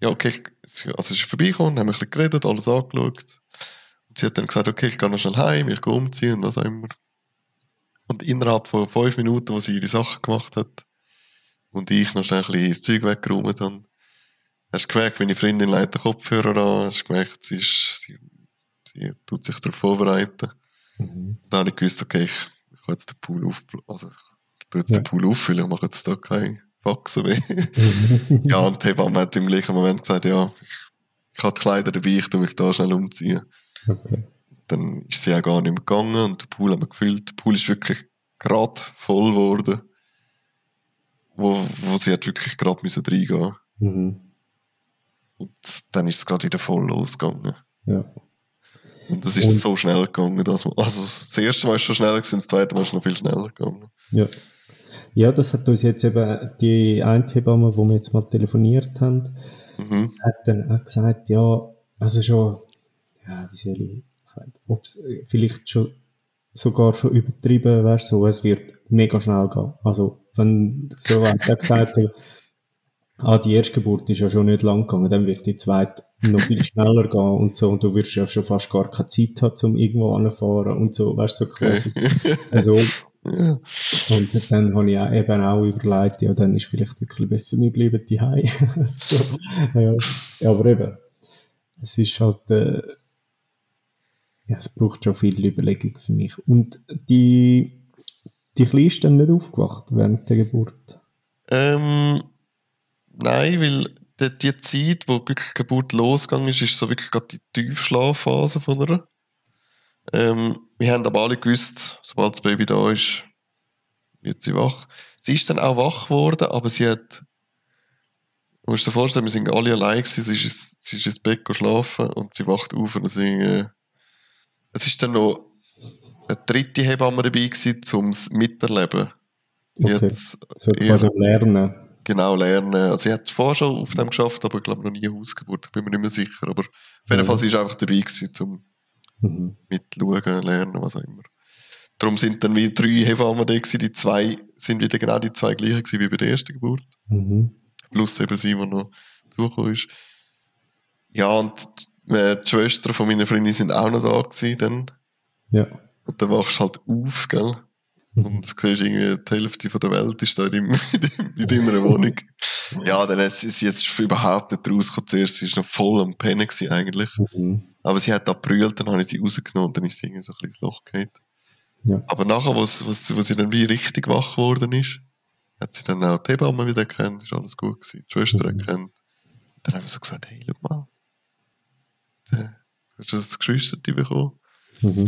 ja, okay, also sie ist vorbeigekommen, haben ein bisschen geredet, alles angeschaut. Und sie hat dann gesagt, okay, ich gehe noch schnell heim, ich gehe umziehen und was auch immer. Und innerhalb von fünf Minuten, wo sie ihre Sachen gemacht hat und ich noch schnell ein bisschen das Zeug weggeräumt habe, hast gemerkt, meine Freundin legt den Kopfhörer an, hast gemerkt, sie, ist, sie, sie tut sich darauf vorbereiten.
Mhm.
Da habe ich gewusst, okay, ich, ich kann jetzt den Pool auf, also ich tue jetzt
Ja.
den Pool auffüllen, ich mache jetzt da keine Faxen mehr.
Mhm.
ja, und die Hebamme hat im gleichen Moment gesagt, ja, ich, ich habe die Kleider dabei, ich tue mich da schnell umziehen.
Okay.
Dann ist sie auch gar nicht mehr gegangen und den Pool haben wir gefüllt. Der Pool ist wirklich gerade voll geworden, wo, wo sie hat wirklich gerade müssen reingehen
Mhm.
Und dann ist es gerade wieder voll losgegangen.
Ja.
Und es ist
Und-
so schnell gegangen, dass man, also das erste Mal ist schon schneller gewesen, das zweite Mal ist noch viel schneller gegangen.
Ja. Ja, das hat uns jetzt eben die eine Hebamme, wo wir jetzt mal telefoniert haben,
Mhm.
hat dann auch gesagt, ja, also schon, ja, wie soll ich, ob's vielleicht schon sogar schon übertrieben, weißt so, es wird mega schnell gehen. Also, wenn, so er gesagt, ah, die Erstgeburt ist ja schon nicht lang gegangen, dann wird die zweite noch viel schneller gehen und so, und du wirst ja schon fast gar keine Zeit haben, um irgendwo anfahren und so, weißt du, so quasi. Also,
Ja.
Und dann habe ich auch, eben auch überlegt, ja, dann ist vielleicht wirklich besser, wir bleiben daheim. so, ja. ja, aber eben, es ist halt, äh, ja, es braucht schon viel Überlegung für mich. Und die, die Kleine ist dann nicht aufgewacht während der Geburt?
Ähm, nein, weil die, die Zeit, wo wirklich Geburt losgegangen ist, ist so wirklich gerade die Tiefschlafphase von ihr. Ähm, wir haben aber alle gewusst, sobald das Baby da ist, wird sie wach. Sie ist dann auch wach geworden, aber sie hat, du musst dir vorstellen, wir sind alle allein gewesen, sie ist, sie ist ins Bett geschlafen und sie wacht auf und sie, äh, es ist dann noch eine dritte Hebamme dabei gewesen, zum Miterleben. Sie
Okay.
hat
So quasi lernen.
Genau lernen. Also sie hat vorher schon auf dem geschafft, aber ich glaube noch nie Hausgeburt. Ich bin mir nicht mehr sicher. Aber auf jeden. Fall sie ist einfach dabei gewesen, zum
Mhm.
mitschauen, lernen, was auch immer. Darum sind dann wie drei Hebammen da gewesen. Die zwei sind wieder genau die zwei gleichen gewesen wie bei der ersten Geburt.
Mhm.
Plus eben sie, die noch zugekommen ist. Ja, und äh, die Schwestern von meiner Freundin sind auch noch da gewesen dann.
Ja.
Und dann wachst du halt auf, gell? Und du siehst irgendwie, die Hälfte von der Welt ist da in, in deiner Wohnung. Ja, dann ist sie jetzt überhaupt nicht rausgekommen. Zuerst, sie ist noch voll am Pennen gewesen, eigentlich.
Mhm.
Aber sie hat da brüllt, dann habe ich sie rausgenommen und dann ist sie irgendwie so ein ins Loch gefallen.
Ja.
Aber nachher, wo sie, wo sie dann wie richtig wach geworden ist, hat sie dann auch die Hebamme wieder erkannt, ist alles gut gewesen, die Schwester
Mhm.
erkannt. Dann haben wir so gesagt, hey, schau mal, der- du hast das Geschwister bekommen.
Mhm.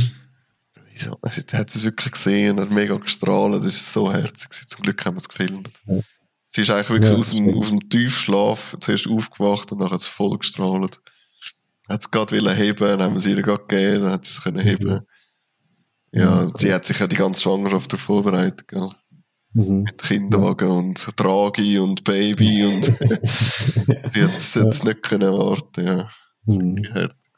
So, hat es wirklich gesehen und hat mega gestrahlt. Das war so herzig. Zum Glück haben wir es gefilmt.
Ja.
Sie ist eigentlich wirklich
Ja,
aus, dem, aus dem Tiefschlaf zuerst aufgewacht und nachher hat es voll gestrahlt. Hat es gerade wollen heben, dann haben wir sie ihr gerade gegeben, dann hat sie es können heben. Ja,
Mhm.
sie hat sich ja die ganze Schwangerschaft darauf vorbereitet, gell?
Mhm.
Mit Kinderwagen und Tragi und Baby und sie hat es jetzt nicht können warten, ja.
Mhm.
Herzig.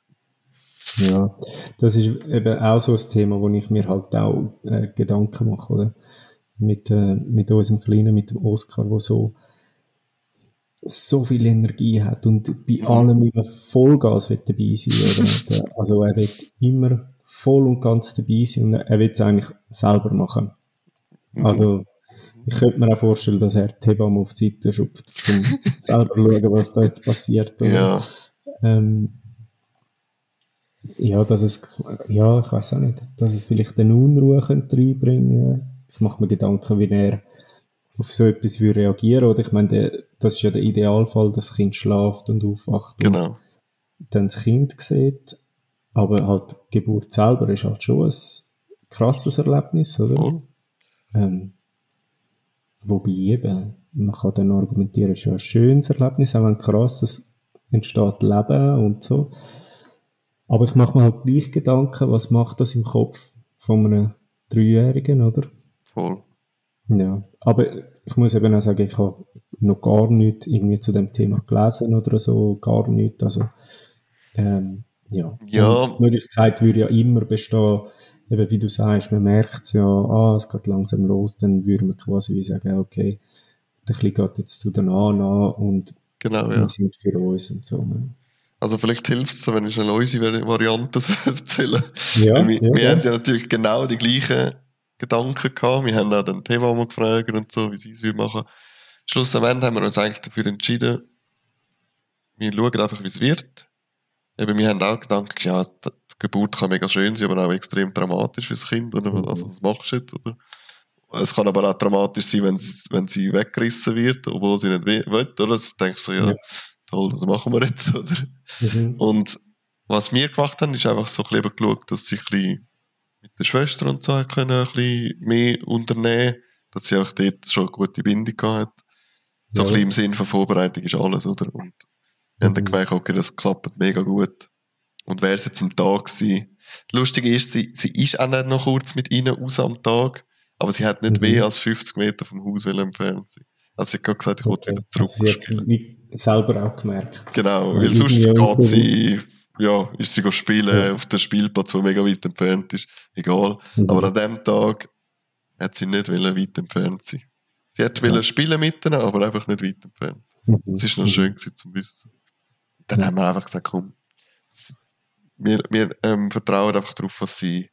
Ja, das ist eben auch so ein Thema, wo ich mir halt auch äh, Gedanken mache, oder? Mit, äh, mit unserem Kleinen, mit dem Oscar, der so, so viel Energie hat und bei allem immer Vollgas will dabei sein, oder? Der- Also er wird immer voll und ganz dabei sein und er will es eigentlich selber machen. Also, ich könnte mir auch vorstellen, dass er die Hebamme auf die Seite schupft, um selber zu schauen, was da jetzt passiert. Oder?
Ja,
Ähm, ja, dass es, ja, ich weiß auch nicht, dass es vielleicht eine Unruhe könnte reinbringen Ich mache mir Gedanken, wie er auf so etwas würde reagieren oder ich meine, der, das ist ja der Idealfall, dass das Kind schlaft und aufwacht
genau.
und dann das Kind sieht. Aber halt, die Geburt selber ist halt schon ein krasses Erlebnis, oder?
Voll.
Ähm, wobei eben, man kann dann argumentieren, es ist ja ein schönes Erlebnis, auch wenn krass, es entsteht Leben und so. Aber ich mache mir halt gleich Gedanken, was macht das im Kopf von einem Dreijährigen, oder?
Voll.
Ja. Aber ich muss eben auch sagen, ich habe noch gar nichts irgendwie zu dem Thema gelesen oder so, gar nichts. Also, ähm, ja.
Ja.
Die Möglichkeit würde ja immer bestehen, eben wie du sagst, man merkt es ja, ah, es geht langsam los, dann würde man quasi wie sagen, okay, der Kleine geht jetzt zu der Nana und
Genau,
wir
ja.
sind für uns und so. ne?
Also vielleicht hilft es, wenn ich schnell unsere Vari- Variante erzähle.
Ja,
wir,
ja,
wir
ja.
haben ja natürlich genau die gleichen Gedanken gehabt. Wir haben auch den Thema mal gefragt und so, wie sie es will machen. Schlussendlich haben wir uns eigentlich dafür entschieden, wir schauen einfach, wie es wird. Eben, wir haben auch gedacht, ja, die Geburt kann mega schön sein, aber auch extrem dramatisch fürs Kind. Oder?
Mhm.
Also, was machst du jetzt? Oder? Es kann aber auch dramatisch sein, wenn sie, wenn sie weggerissen wird, obwohl sie nicht will. Oder? Das denkst du so, ja,
Ja.
Toll, was machen wir jetzt? Oder?
Mhm.
Und was wir gemacht haben, ist einfach so ein bisschen geschaut, dass sie ein bisschen mit der Schwester und so können ein bisschen mehr unternehmen, dass sie auch dort schon eine gute Bindung hat. So
Ja.
ein bisschen im Sinn von Vorbereitung ist alles, oder? Und wir haben dann
Mhm.
gemerkt, okay, das klappt mega gut. Und wäre es jetzt am Tag gewesen. Das Lustige ist, sie, sie ist auch nicht noch kurz mit ihnen raus am Tag, aber sie hat nicht
Mhm.
mehr als 50 Meter vom Haus entfernt sein. Also sie hat gerade gesagt, ich will
Okay.
wieder zurück
Also sie hat
spielen.
Selber auch gemerkt.
Genau,
Ja,
weil sonst geht sie, ja, ist sie spielen
Ja.
auf dem Spielplatz, der mega weit entfernt ist. Egal.
Mhm.
Aber an dem Tag hat sie nicht weit entfernt sein. Sie hat wollen spielen mit ihnen, aber einfach nicht weit entfernt.
Mhm.
Das ist noch
Mhm.
schön gewesen zum Wissen. Dann
Ja.
haben wir einfach gesagt, komm, wir, wir ähm, vertrauen einfach darauf, was sie,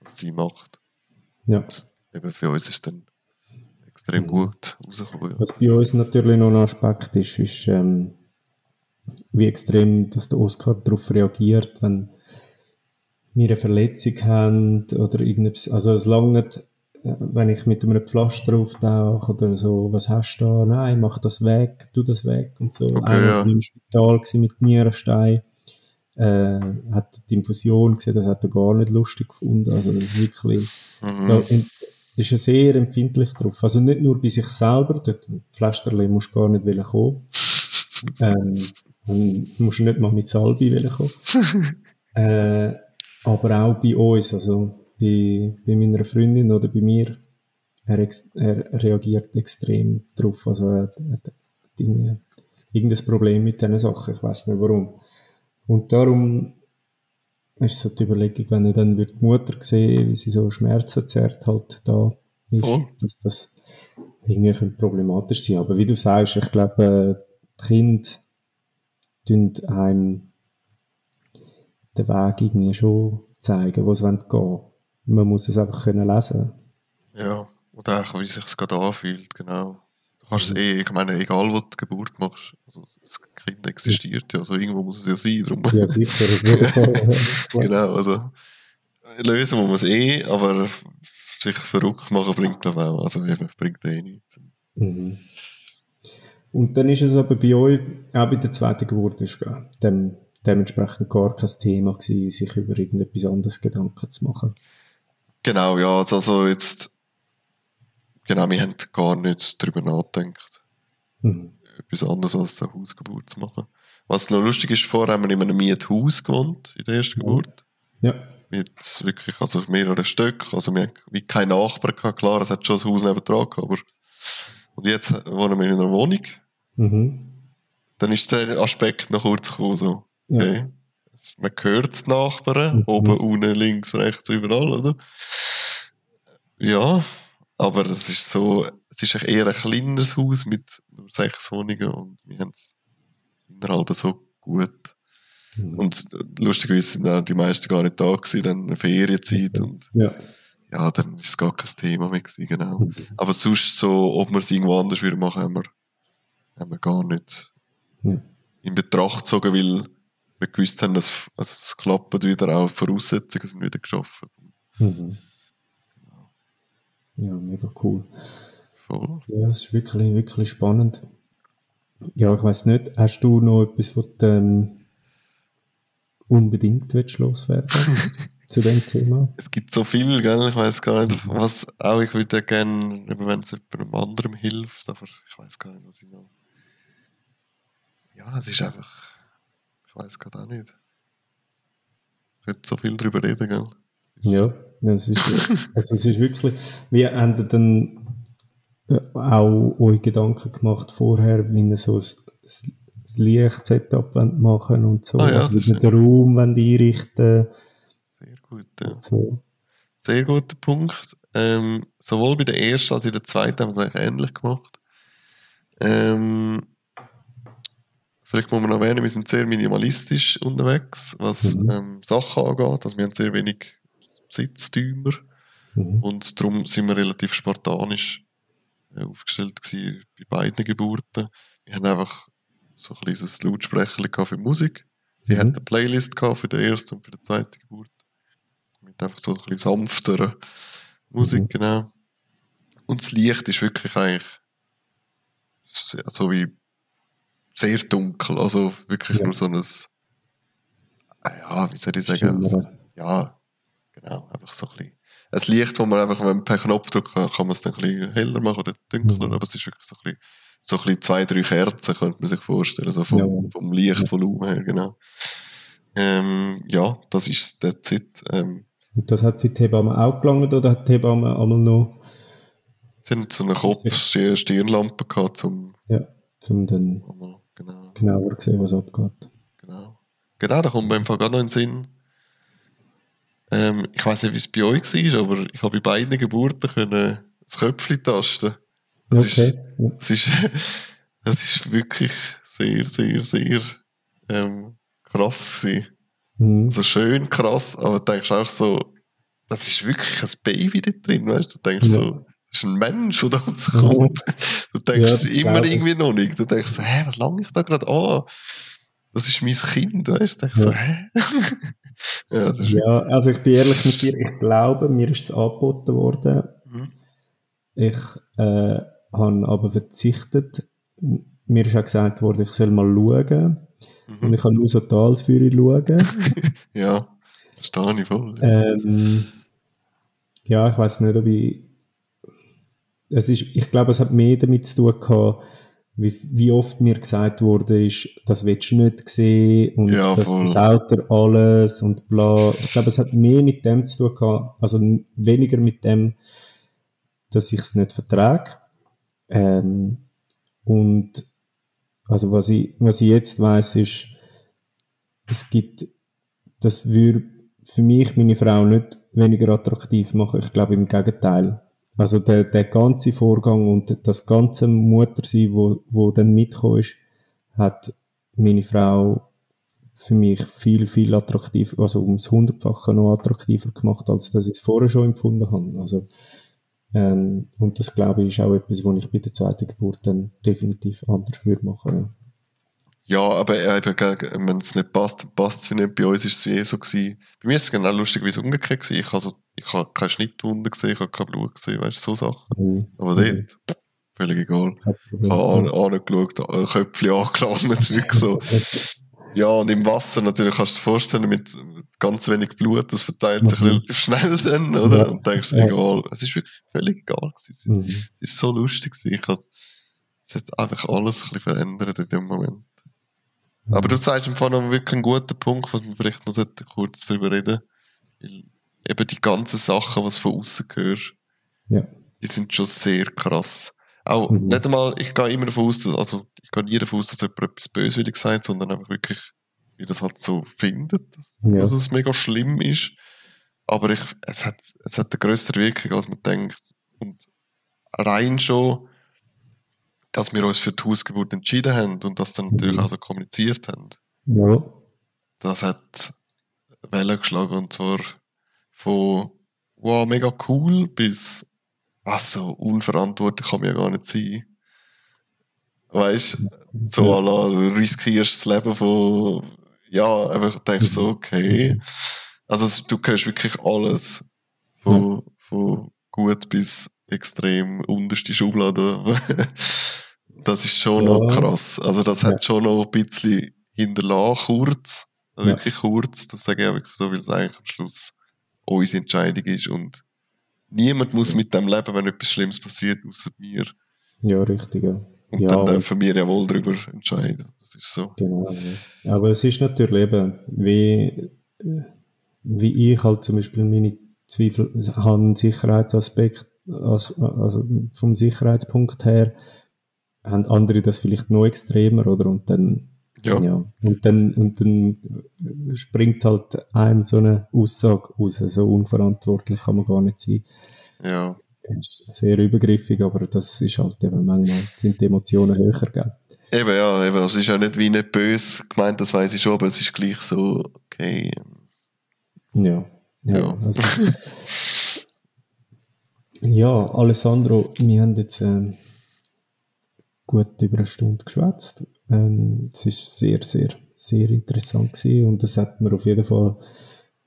was sie macht.
Ja.
eben für uns ist dann extrem gut rausgekommen.
Was bei uns natürlich noch ein Aspekt ist, ist, ähm, wie extrem dass der Oscar darauf reagiert, wenn wir eine Verletzung haben oder irgendetwas. Also es langt nicht, äh, wenn ich mit einem Pflaster auftauche oder so, was hast du da? Nein, mach das weg, tu das weg und so.
Okay,
Einer
ja.
war im Spital mit Nierenstein, äh, hat die Infusion gesehen, das hat er gar nicht lustig gefunden. Also wirklich,
Mhm.
da ist er sehr empfindlich drauf. Also nicht nur bei sich selber, dort Pflasterli musst du gar nicht wollen kommen. ähm, und musst nicht mal mit Salbi wollen kommen. äh, aber auch bei uns, also bei, bei meiner Freundin oder bei mir, er, ex, er reagiert extrem drauf. Also er, hat- er hat irgendwie irgendein Problem mit diesen Sachen, ich weiß nicht warum. Und darum ist so die Überlegung, wenn ich dann die Mutter sehen, wie sie so schmerzverzerrt halt da ist,
Voll.
dass das irgendwie problematisch sein. Aber wie du sagst, ich glaube, äh, die Kinder tun einem den Weg irgendwie schon zeigen, wo es gehen wollen. Man muss es einfach können lesen.
Ja, und auch, wie sich es gerade anfühlt, genau. Du kannst es eh, ich meine, egal wo du die Geburt machst, also das Kind existiert ja, also irgendwo muss es ja sein, darum.
Ja, sicher.
genau, also lösen muss man es eh, aber sich verrückt machen bringt glaube auch, also eben, bringt eh nichts.
Mhm. Und dann ist es aber bei euch, auch bei der zweiten Geburt, ist dem, dementsprechend gar kein Thema gewesen, sich über irgendetwas anderes Gedanken zu machen.
Genau, ja, also- also jetzt, genau, wir haben gar nicht darüber nachgedacht,
Mhm.
etwas anderes als eine Hausgeburt zu machen. Was noch lustig ist, vorher haben wir in einem Miethaus gewohnt, in der ersten
Mhm.
Geburt.
Ja.
mit wirklich, also mehrere Stück, also wir haben wie keinen Nachbar gehabt, klar, es hat schon ein Haus gehabt, aber und jetzt wohnen wir in einer Wohnung,
Mhm.
dann ist der Aspekt noch kurz gekommen, so,
Ja.
okay. Es- Man hört die Nachbarn,
Mhm.
oben, unten, links, rechts, überall, oder? Ja, aber es ist so, es ist eher ein kleineres Haus mit nur sechs Wohnungen und wir haben es innerhalb so gut.
Mhm.
Und lustigerweise sind auch die meisten gar nicht da gewesen, dann eine Ferienzeit und
Ja.
ja, dann ist es gar kein Thema mehr gewesen, genau.
Mhm.
Aber sonst so, ob wir es irgendwo anders wieder machen, haben wir, haben wir gar nicht
Ja.
in Betracht gezogen, weil wir gewusst haben, dass, es klappt wieder, auch Voraussetzungen sind wieder geschaffen.
Mhm. Ja, mega cool.
Voll.
Ja, es ist wirklich, wirklich spannend. Ja, ich weiß nicht, hast du noch etwas, was du ähm, unbedingt willst loswerden zu dem Thema?
Es gibt so viel, gell? ich weiß gar nicht, was auch ich würde gerne, wenn es jemandem anderem hilft, aber ich weiß gar nicht, was ich noch. Ja, es ist einfach, ich weiß gerade auch nicht. Ich könnte so viel drüber reden, gell?
Ja, das ist, also es ist wirklich, wie ihr dann auch euch Gedanken gemacht vorher, wie ihr so das, Licht-Setup machen und so,
Ah ja,
also den Raum einrichten
Sehr gut, ja.
so.
Sehr guter Punkt. Ähm, sowohl bei der ersten als auch in der zweiten haben wir es eigentlich ähnlich gemacht. Ähm, vielleicht muss man noch erwähnen, wir sind sehr minimalistisch unterwegs, was
Mhm.
ähm, Sachen angeht. Also wir haben sehr wenig Besitztümer
Mhm.
und darum sind wir relativ spartanisch äh, aufgestellt gewesen bei beiden Geburten. Wir haben einfach so ein kleines Lautsprecher für Musik. Sie
Mhm.
hat eine Playlist für die erste und für die zweite Geburt. Mit einfach so ein bisschen sanfterer Musik,
Mhm.
genau. Und das Licht ist wirklich eigentlich so wie sehr dunkel. Also wirklich
Ja.
nur so ein, ja, wie soll ich sagen?
Schimmer.
Ja, genau, einfach so ein bisschen. Ein Licht, wo man einfach, wenn man per Knopfdruck kann, kann man es dann ein bisschen heller machen oder dunkler,
Mhm.
aber es ist wirklich so ein bisschen, so ein bisschen zwei, drei Kerzen, könnte man sich vorstellen, so vom,
Ja.
vom Lichtvolumen her, genau. Ähm, ja, das ist der Zeit. Ähm,
Und das hat für die Hebamme auch gelangt oder hat die Hebamme einmal noch,
sie haben so eine Kopf-Stirnlampe gehabt, zum,
ja, zum dann
genau,
genauer sehen, was abgeht?
genau. Genau, da kommt mir einfach gerade noch in den Sinn. Ähm, ich weiß nicht, wie es bei euch war, aber ich habe bei beiden Geburten können das Köpfchen tasten. Das ist,
Ja.
Das ist, das ist wirklich sehr, sehr, sehr ähm, krass gewesen.
Mhm.
Also schön krass, aber du denkst auch so, das ist wirklich ein Baby da drin, weißt du? Du denkst ja. so, das ist ein Mensch, der da rauskommt. Du denkst ja, immer irgendwie noch nicht. Du denkst so, hä, was lange ich da gerade an? Das ist mein Kind, weißt du? Ich so, hä?
ja, ja, also ich bin ehrlich mit dir, ich glaube, mir ist es angeboten worden. Mhm. Ich äh, habe aber verzichtet. Mir ist auch gesagt worden, ich soll mal schauen. Mhm. Und ich habe nur so Talsführer schauen.
ja, verstehe ich voll.
Ähm, ja, ich weiß nicht, ob ich. Es ist, ich glaube, es hat mehr damit zu tun gehabt, wie, wie oft mir gesagt wurde, ist, das willst du nicht sehen und ja, das versaut er alles und bla. Ich glaube, es hat mehr mit dem zu tun gehabt, also weniger mit dem, dass ich es nicht vertrage. Ähm, und also was ich, was ich jetzt weiß ist, es gibt, das würde für mich meine Frau nicht weniger attraktiv machen. Ich glaube im Gegenteil. Also der, der ganze Vorgang und das ganze Muttersein, wo, wo dann mitgekommen ist, hat meine Frau für mich viel, viel attraktiv, also ums Hundertfache noch attraktiver gemacht, als dass ich es vorher schon empfunden habe. Also, ähm, und das glaube ich ist auch etwas, was ich bei der zweiten Geburt dann definitiv anders würde machen.
Ja, aber wenn es nicht passt, passt es nicht. Bei uns ist es wie eh so gewesen. Bei mir ist es genau lustigerweise umgekehrt gewesen. Ich habe, ich habe keine Schnittwunde gesehen, ich habe kein Blut gesehen, weißt du, so Sachen. Mhm. Aber dort, mhm. völlig egal. Ich habe angeschaut, Köpfchen angelangt, wirklich so. Ja, und im Wasser natürlich kannst du dir vorstellen, mit ganz wenig Blut, das verteilt sich mhm. relativ schnell dann, oder? Ja. Und denkst, egal. Es ist wirklich völlig egal gewesen. Mhm. Es ist so lustig gewesen. Ich hab, es hat einfach alles ein bisschen verändert in dem Moment. Aber du zeigst im Fall noch wirklich einen guten Punkt, was wir vielleicht noch kurz darüber reden Weil eben die ganzen Sachen, was von außen gehörst, ja. die sind schon sehr krass. Auch mhm. nicht einmal, ich gehe immer davon aus, dass, also ich gehe nie davon aus, dass jemand etwas böswillig sagt, sondern einfach wirklich, wie das halt so findet, dass, ja. dass es mega schlimm ist. Aber ich, es hat, es hat eine größere Wirkung, als man denkt. Und rein schon, dass wir uns für die Hausgeburt entschieden haben und das dann natürlich auch so kommuniziert haben. Ja. Das hat Wellen geschlagen und zwar von wow, mega cool bis was so unverantwortlich kann man ja gar nicht sein. Weißt so ja. also, du riskierst das Leben von ja, einfach denkst so, okay. Also du hörst wirklich alles von, von gut bis extrem unterste Schublade. Das ist schon ja. noch krass. Also das ja. hat schon noch ein bisschen hinterlassen, kurz. Also ja. Wirklich kurz. Das sage ich auch wirklich so, weil es eigentlich am Schluss unsere Entscheidung ist. Und niemand muss mit dem leben, wenn etwas Schlimmes passiert, außer mir.
Ja, richtig. Ja.
Und ja, dann dürfen wir ja wohl darüber entscheiden. Das ist so.
Genau. Ja. Aber es ist natürlich eben, wie, wie ich halt zum Beispiel meine Zweifel habe, einen Sicherheitsaspekt, also, also vom Sicherheitspunkt her, haben andere das vielleicht noch extremer, oder? Und dann, ja. ja. Und dann, und dann springt halt einem so eine Aussage raus. So unverantwortlich kann man gar nicht sein.
Ja.
Sehr übergriffig, aber das ist halt eben manchmal sind die Emotionen höher, gell?
Eben, ja, eben. Es ist ja nicht wie nicht böse gemeint, das weiß ich schon, aber es ist gleich so, okay.
Ja. Ja. Ja, also, ja Alessandro, wir haben jetzt, ähm, gut über eine Stunde geschwätzt. Ähm, es ist sehr, sehr, sehr interessant gewesen und das hat mir auf jeden Fall,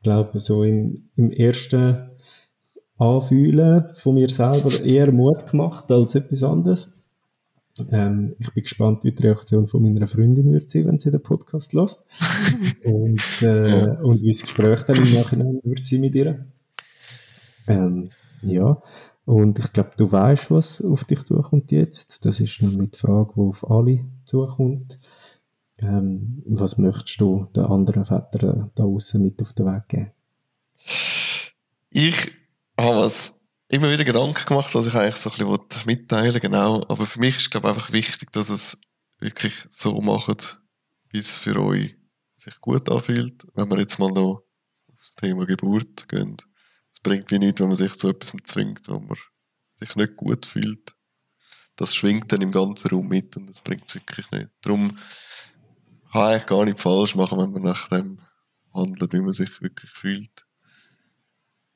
glaube so im, im ersten Anfühlen von mir selber eher Mut gemacht als etwas anderes. Ähm, ich bin gespannt, wie die Reaktion von meiner Freundin wird sein, wenn sie den Podcast lässt. und, äh, und wie das Gespräch dann im Nachhinein wird sein mit ihr. Ähm, ja, und ich glaube, du weißt, was auf dich zukommt jetzt. Das ist nämlich die Frage, die auf alle zukommt. Ähm, was möchtest du den anderen Vätern da außen mit auf den Weg geben?
Ich habe es immer wieder Gedanken gemacht, was ich eigentlich so ein bisschen mitteilen genau. Aber für mich ist, glaube ich, einfach wichtig, dass es wirklich so macht, wie es für euch sich gut anfühlt. Wenn wir jetzt mal noch auf das Thema Geburt gehen es bringt wie nichts, wenn man sich zu etwas zwingt, wo man sich nicht gut fühlt. Das schwingt dann im ganzen Raum mit und das bringt es wirklich nicht. Darum kann man eigentlich gar nicht falsch machen, wenn man nach dem handelt, wie man sich wirklich fühlt.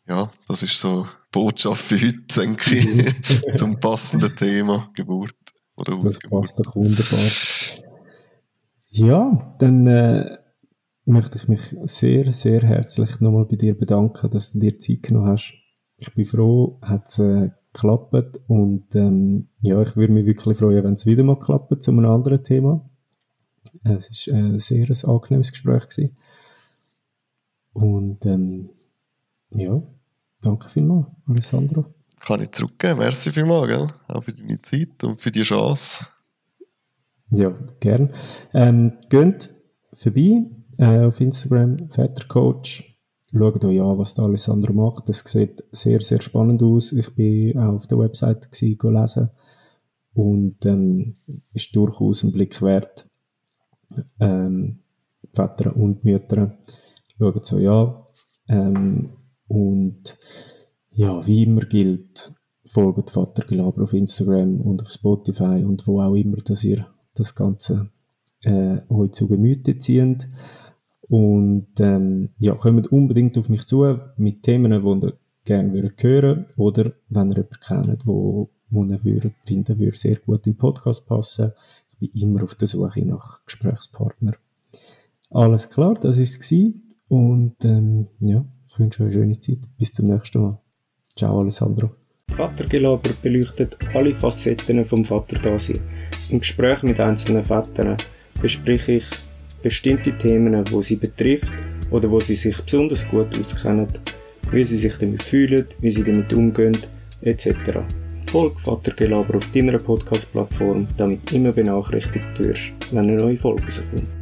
ja, das ist so Botschaft für heute, denke ich, zum passenden Thema Geburt oder
Das passt doch wunderbar. Ja, dann äh, möchte ich mich sehr, sehr herzlich nochmal bei dir bedanken, dass du dir Zeit genommen hast. Ich bin froh, hat es äh, geklappt und ähm, ja, ich würde mich wirklich freuen, wenn es wieder mal klappt zu einem anderen Thema. Es war äh, sehr ein angenehmes Gespräch gewesen. Und ähm, ja, danke vielmals, Alessandro.
Kann ich zurückgeben. Merci vielmals, gell? Auch für deine Zeit und für die Chance.
Ja, gern. Ähm, geht vorbei äh, auf Instagram, Vätercoach. Schaut euch an, was der Alessandro macht. Das sieht sehr, sehr spannend aus. Ich bin auch auf der Website gewesen, lesen und ähm, ist durchaus ein Blick wert. Ähm, Väter und Mütter schauen es euch an. Ähm, und ja, wie immer gilt, folgt Vater Gelaber auf Instagram und auf Spotify und wo auch immer, dass ihr das Ganze äh, euch zu Gemüte zieht. Und ähm, ja, kommt unbedingt auf mich zu mit Themen, die ihr gerne würdet hören oder wenn ihr jemanden kennt, wo, wo ihr würdet, finden würde, sehr gut im Podcast passen. Ich bin immer auf der Suche nach Gesprächspartner. Alles klar, das war es. Und ähm, ja, ich wünsche euch eine schöne Zeit. Bis zum nächsten Mal. Ciao, Alessandro. Vatergelaber beleuchtet alle Facetten vom Vaterdasein. Im Gespräch mit einzelnen Vätern bespreche ich bestimmte Themen, wo sie betrifft oder wo sie sich besonders gut auskennen, wie sie sich damit fühlen, wie sie damit umgehen, etc. Folge Vatergelaber auf deiner Podcast-Plattform, damit immer benachrichtigt wirst, wenn eine neue Folge rauskommt.